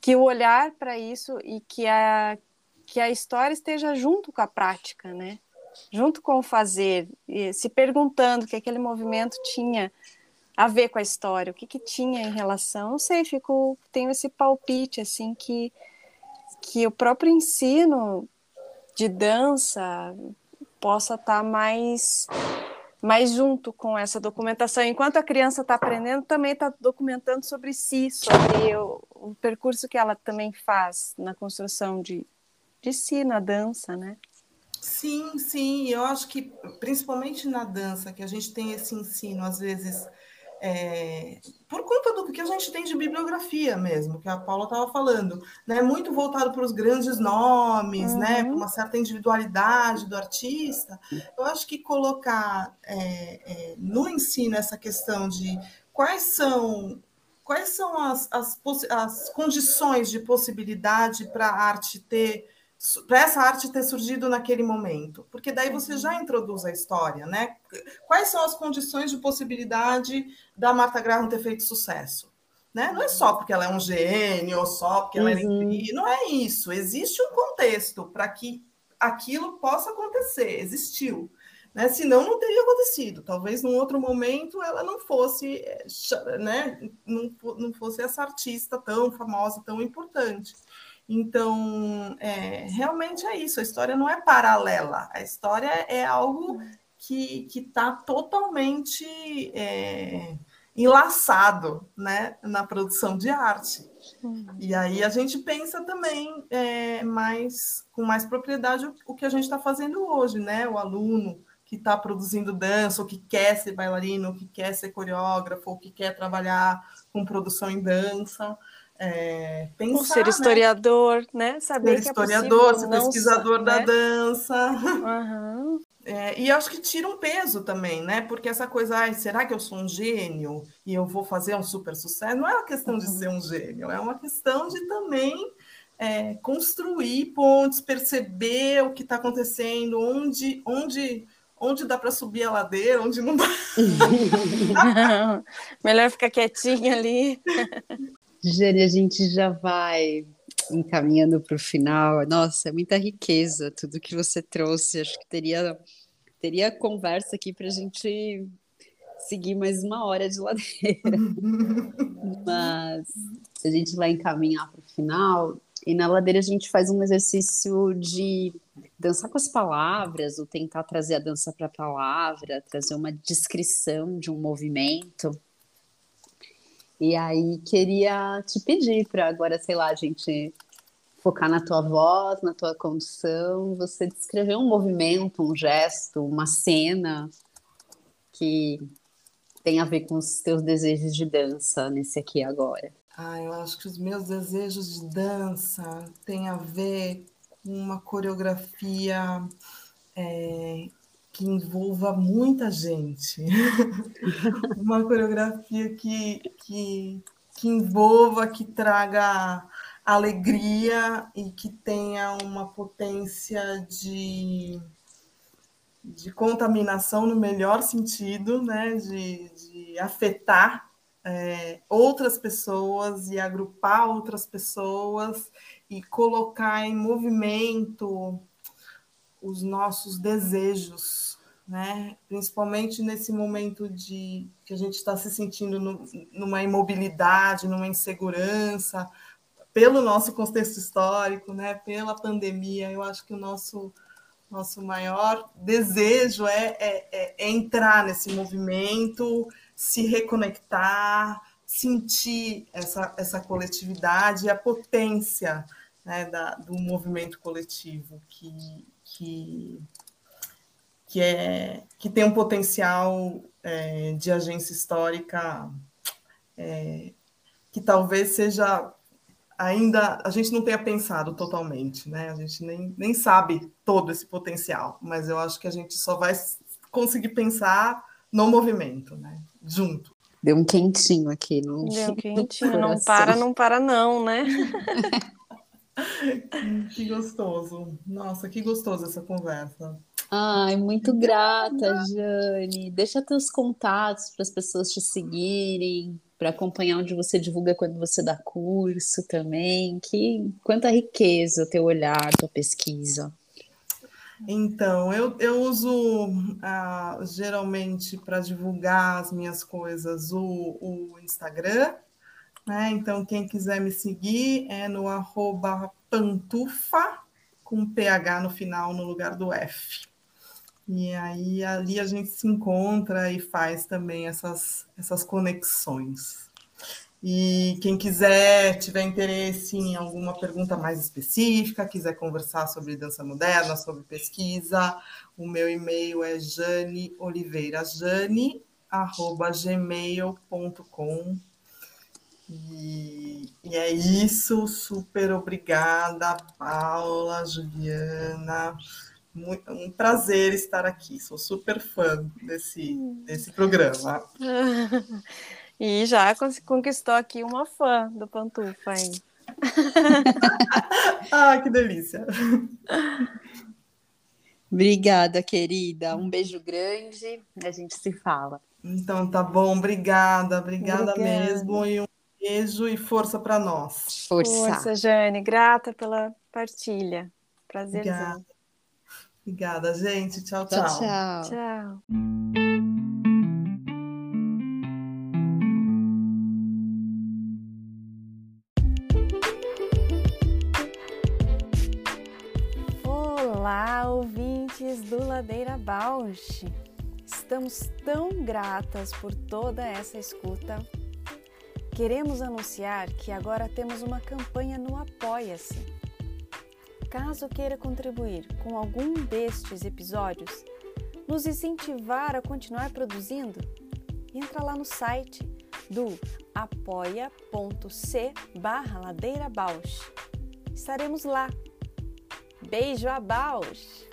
que o olhar para isso e que a, que a história esteja junto com a prática, né? Junto com o fazer, se perguntando o que aquele movimento tinha a ver com a história, o que, que tinha em relação. Não sei, fico, tenho esse palpite assim que que o próprio ensino de dança possa estar tá mais mas junto com essa documentação, enquanto a criança está aprendendo, também está documentando sobre si, sobre o, o, percurso que ela também faz na construção de, de si, na dança, né? Sim, sim, eu acho que principalmente na dança, que a gente tem esse ensino, às vezes, é, por conta do que a gente tem de bibliografia mesmo, que a Paula estava falando, né? Muito voltado para os grandes nomes, né? uhum. né? Para uma certa individualidade do artista. Eu acho que colocar é, é, no ensino essa questão de quais são quais são as, as, as condições de possibilidade para a arte ter para essa arte ter surgido naquele momento, porque daí você já introduz a história, né? Quais são as condições de possibilidade da Marta Graham ter feito sucesso? Né? Não é só porque ela é um gênio, ou só porque ela é uhum. é não é isso. Existe um contexto para que aquilo possa acontecer, existiu. Né? Senão não teria acontecido. Talvez num outro momento ela não fosse, eh, né? não, não fosse essa artista tão famosa, tão importante. Então, é, realmente é isso. A história não é paralela. A história é algo que está totalmente é, enlaçado né, na produção de arte. E aí a gente pensa também é, mais com mais propriedade o, o que a gente está fazendo hoje, né? O aluno que está produzindo dança, ou que quer ser bailarino, ou que quer ser coreógrafo, ou que quer trabalhar com produção em dança. É, pensar, Ou ser né? historiador, né? né? Saber ser que historiador, é ser pesquisador da dança. Uhum. É, e acho que tira um peso também, né? Porque essa coisa, ai, será que eu sou um gênio e eu vou fazer um super sucesso? Não é uma questão de ser um gênio, é uma questão de também é, construir pontes, perceber o que está acontecendo, onde, onde, onde dá para subir a ladeira, onde não dá. Melhor ficar quietinha ali. Jane, a gente já vai encaminhando para o final. Nossa, é muita riqueza tudo que você trouxe. Acho que teria, teria conversa aqui para a gente seguir mais uma hora de ladeira. Mas se a gente vai encaminhar para o final, e na ladeira a gente faz um exercício de dançar com as palavras, ou tentar trazer a dança para a palavra, trazer uma descrição de um movimento. E aí queria te pedir para agora, sei lá, a gente focar na tua voz, na tua condução, você descrever um movimento, um gesto, uma cena que tem a ver com os teus desejos de dança nesse aqui agora. Ah, eu acho que os meus desejos de dança têm a ver com uma coreografia é, que envolva muita gente. uma coreografia que, que, que envolva, que traga alegria e que tenha uma potência de, de contaminação no melhor sentido, né? de, de afetar é, outras pessoas e agrupar outras pessoas e colocar em movimento os nossos desejos, né? Principalmente nesse momento de que a gente está se sentindo no, numa imobilidade, numa insegurança, pelo nosso contexto histórico, né? Pela pandemia, eu acho que o nosso nosso maior desejo é, é, é, é entrar nesse movimento se reconectar, sentir essa, essa coletividade e a potência né, da, do movimento coletivo que, que, que, é, que tem um potencial é, de agência histórica é, que talvez seja ainda a gente não tenha pensado totalmente, né? A gente nem, nem sabe todo esse potencial, mas eu acho que a gente só vai conseguir pensar no movimento, né? junto. Deu um quentinho aqui. No... Deu um quentinho. Não para, não para não, né? que gostoso. Nossa, que gostoso essa conversa. Ai, muito grata, Jane. Deixa teus contatos para as pessoas te seguirem, para acompanhar onde você divulga quando você dá curso também. Que quanta riqueza o teu olhar, tua pesquisa. Então, eu, eu uso uh, geralmente para divulgar as minhas coisas o, o Instagram, né? Então, quem quiser me seguir é no arroba pantufa, com PH no final, no lugar do F. E aí ali a gente se encontra e faz também essas, essas conexões. E quem quiser, tiver interesse em alguma pergunta mais específica, quiser conversar sobre dança moderna, sobre pesquisa, o meu e-mail é janeoliveirajane.gmail.com e, e é isso, super obrigada, Paula, Juliana. Muito, um prazer estar aqui, sou super fã desse, desse programa. E já conquistou aqui uma fã do Pantufa, hein? ah, que delícia! Obrigada, querida. Um beijo grande. A gente se fala. Então tá bom, obrigada, obrigada, obrigada. mesmo. E um beijo e força para nós. Força. Força, Jane. Grata pela partilha. Prazer. Obrigada. Obrigada, gente. Tchau, tchau. Tchau. tchau. tchau. do Ladeira Bausch. Estamos tão gratas por toda essa escuta. Queremos anunciar que agora temos uma campanha no Apoia-se. Caso queira contribuir com algum destes episódios, nos incentivar a continuar produzindo, entra lá no site do apoia.c barra Ladeira. Estaremos lá. Beijo a Bausch!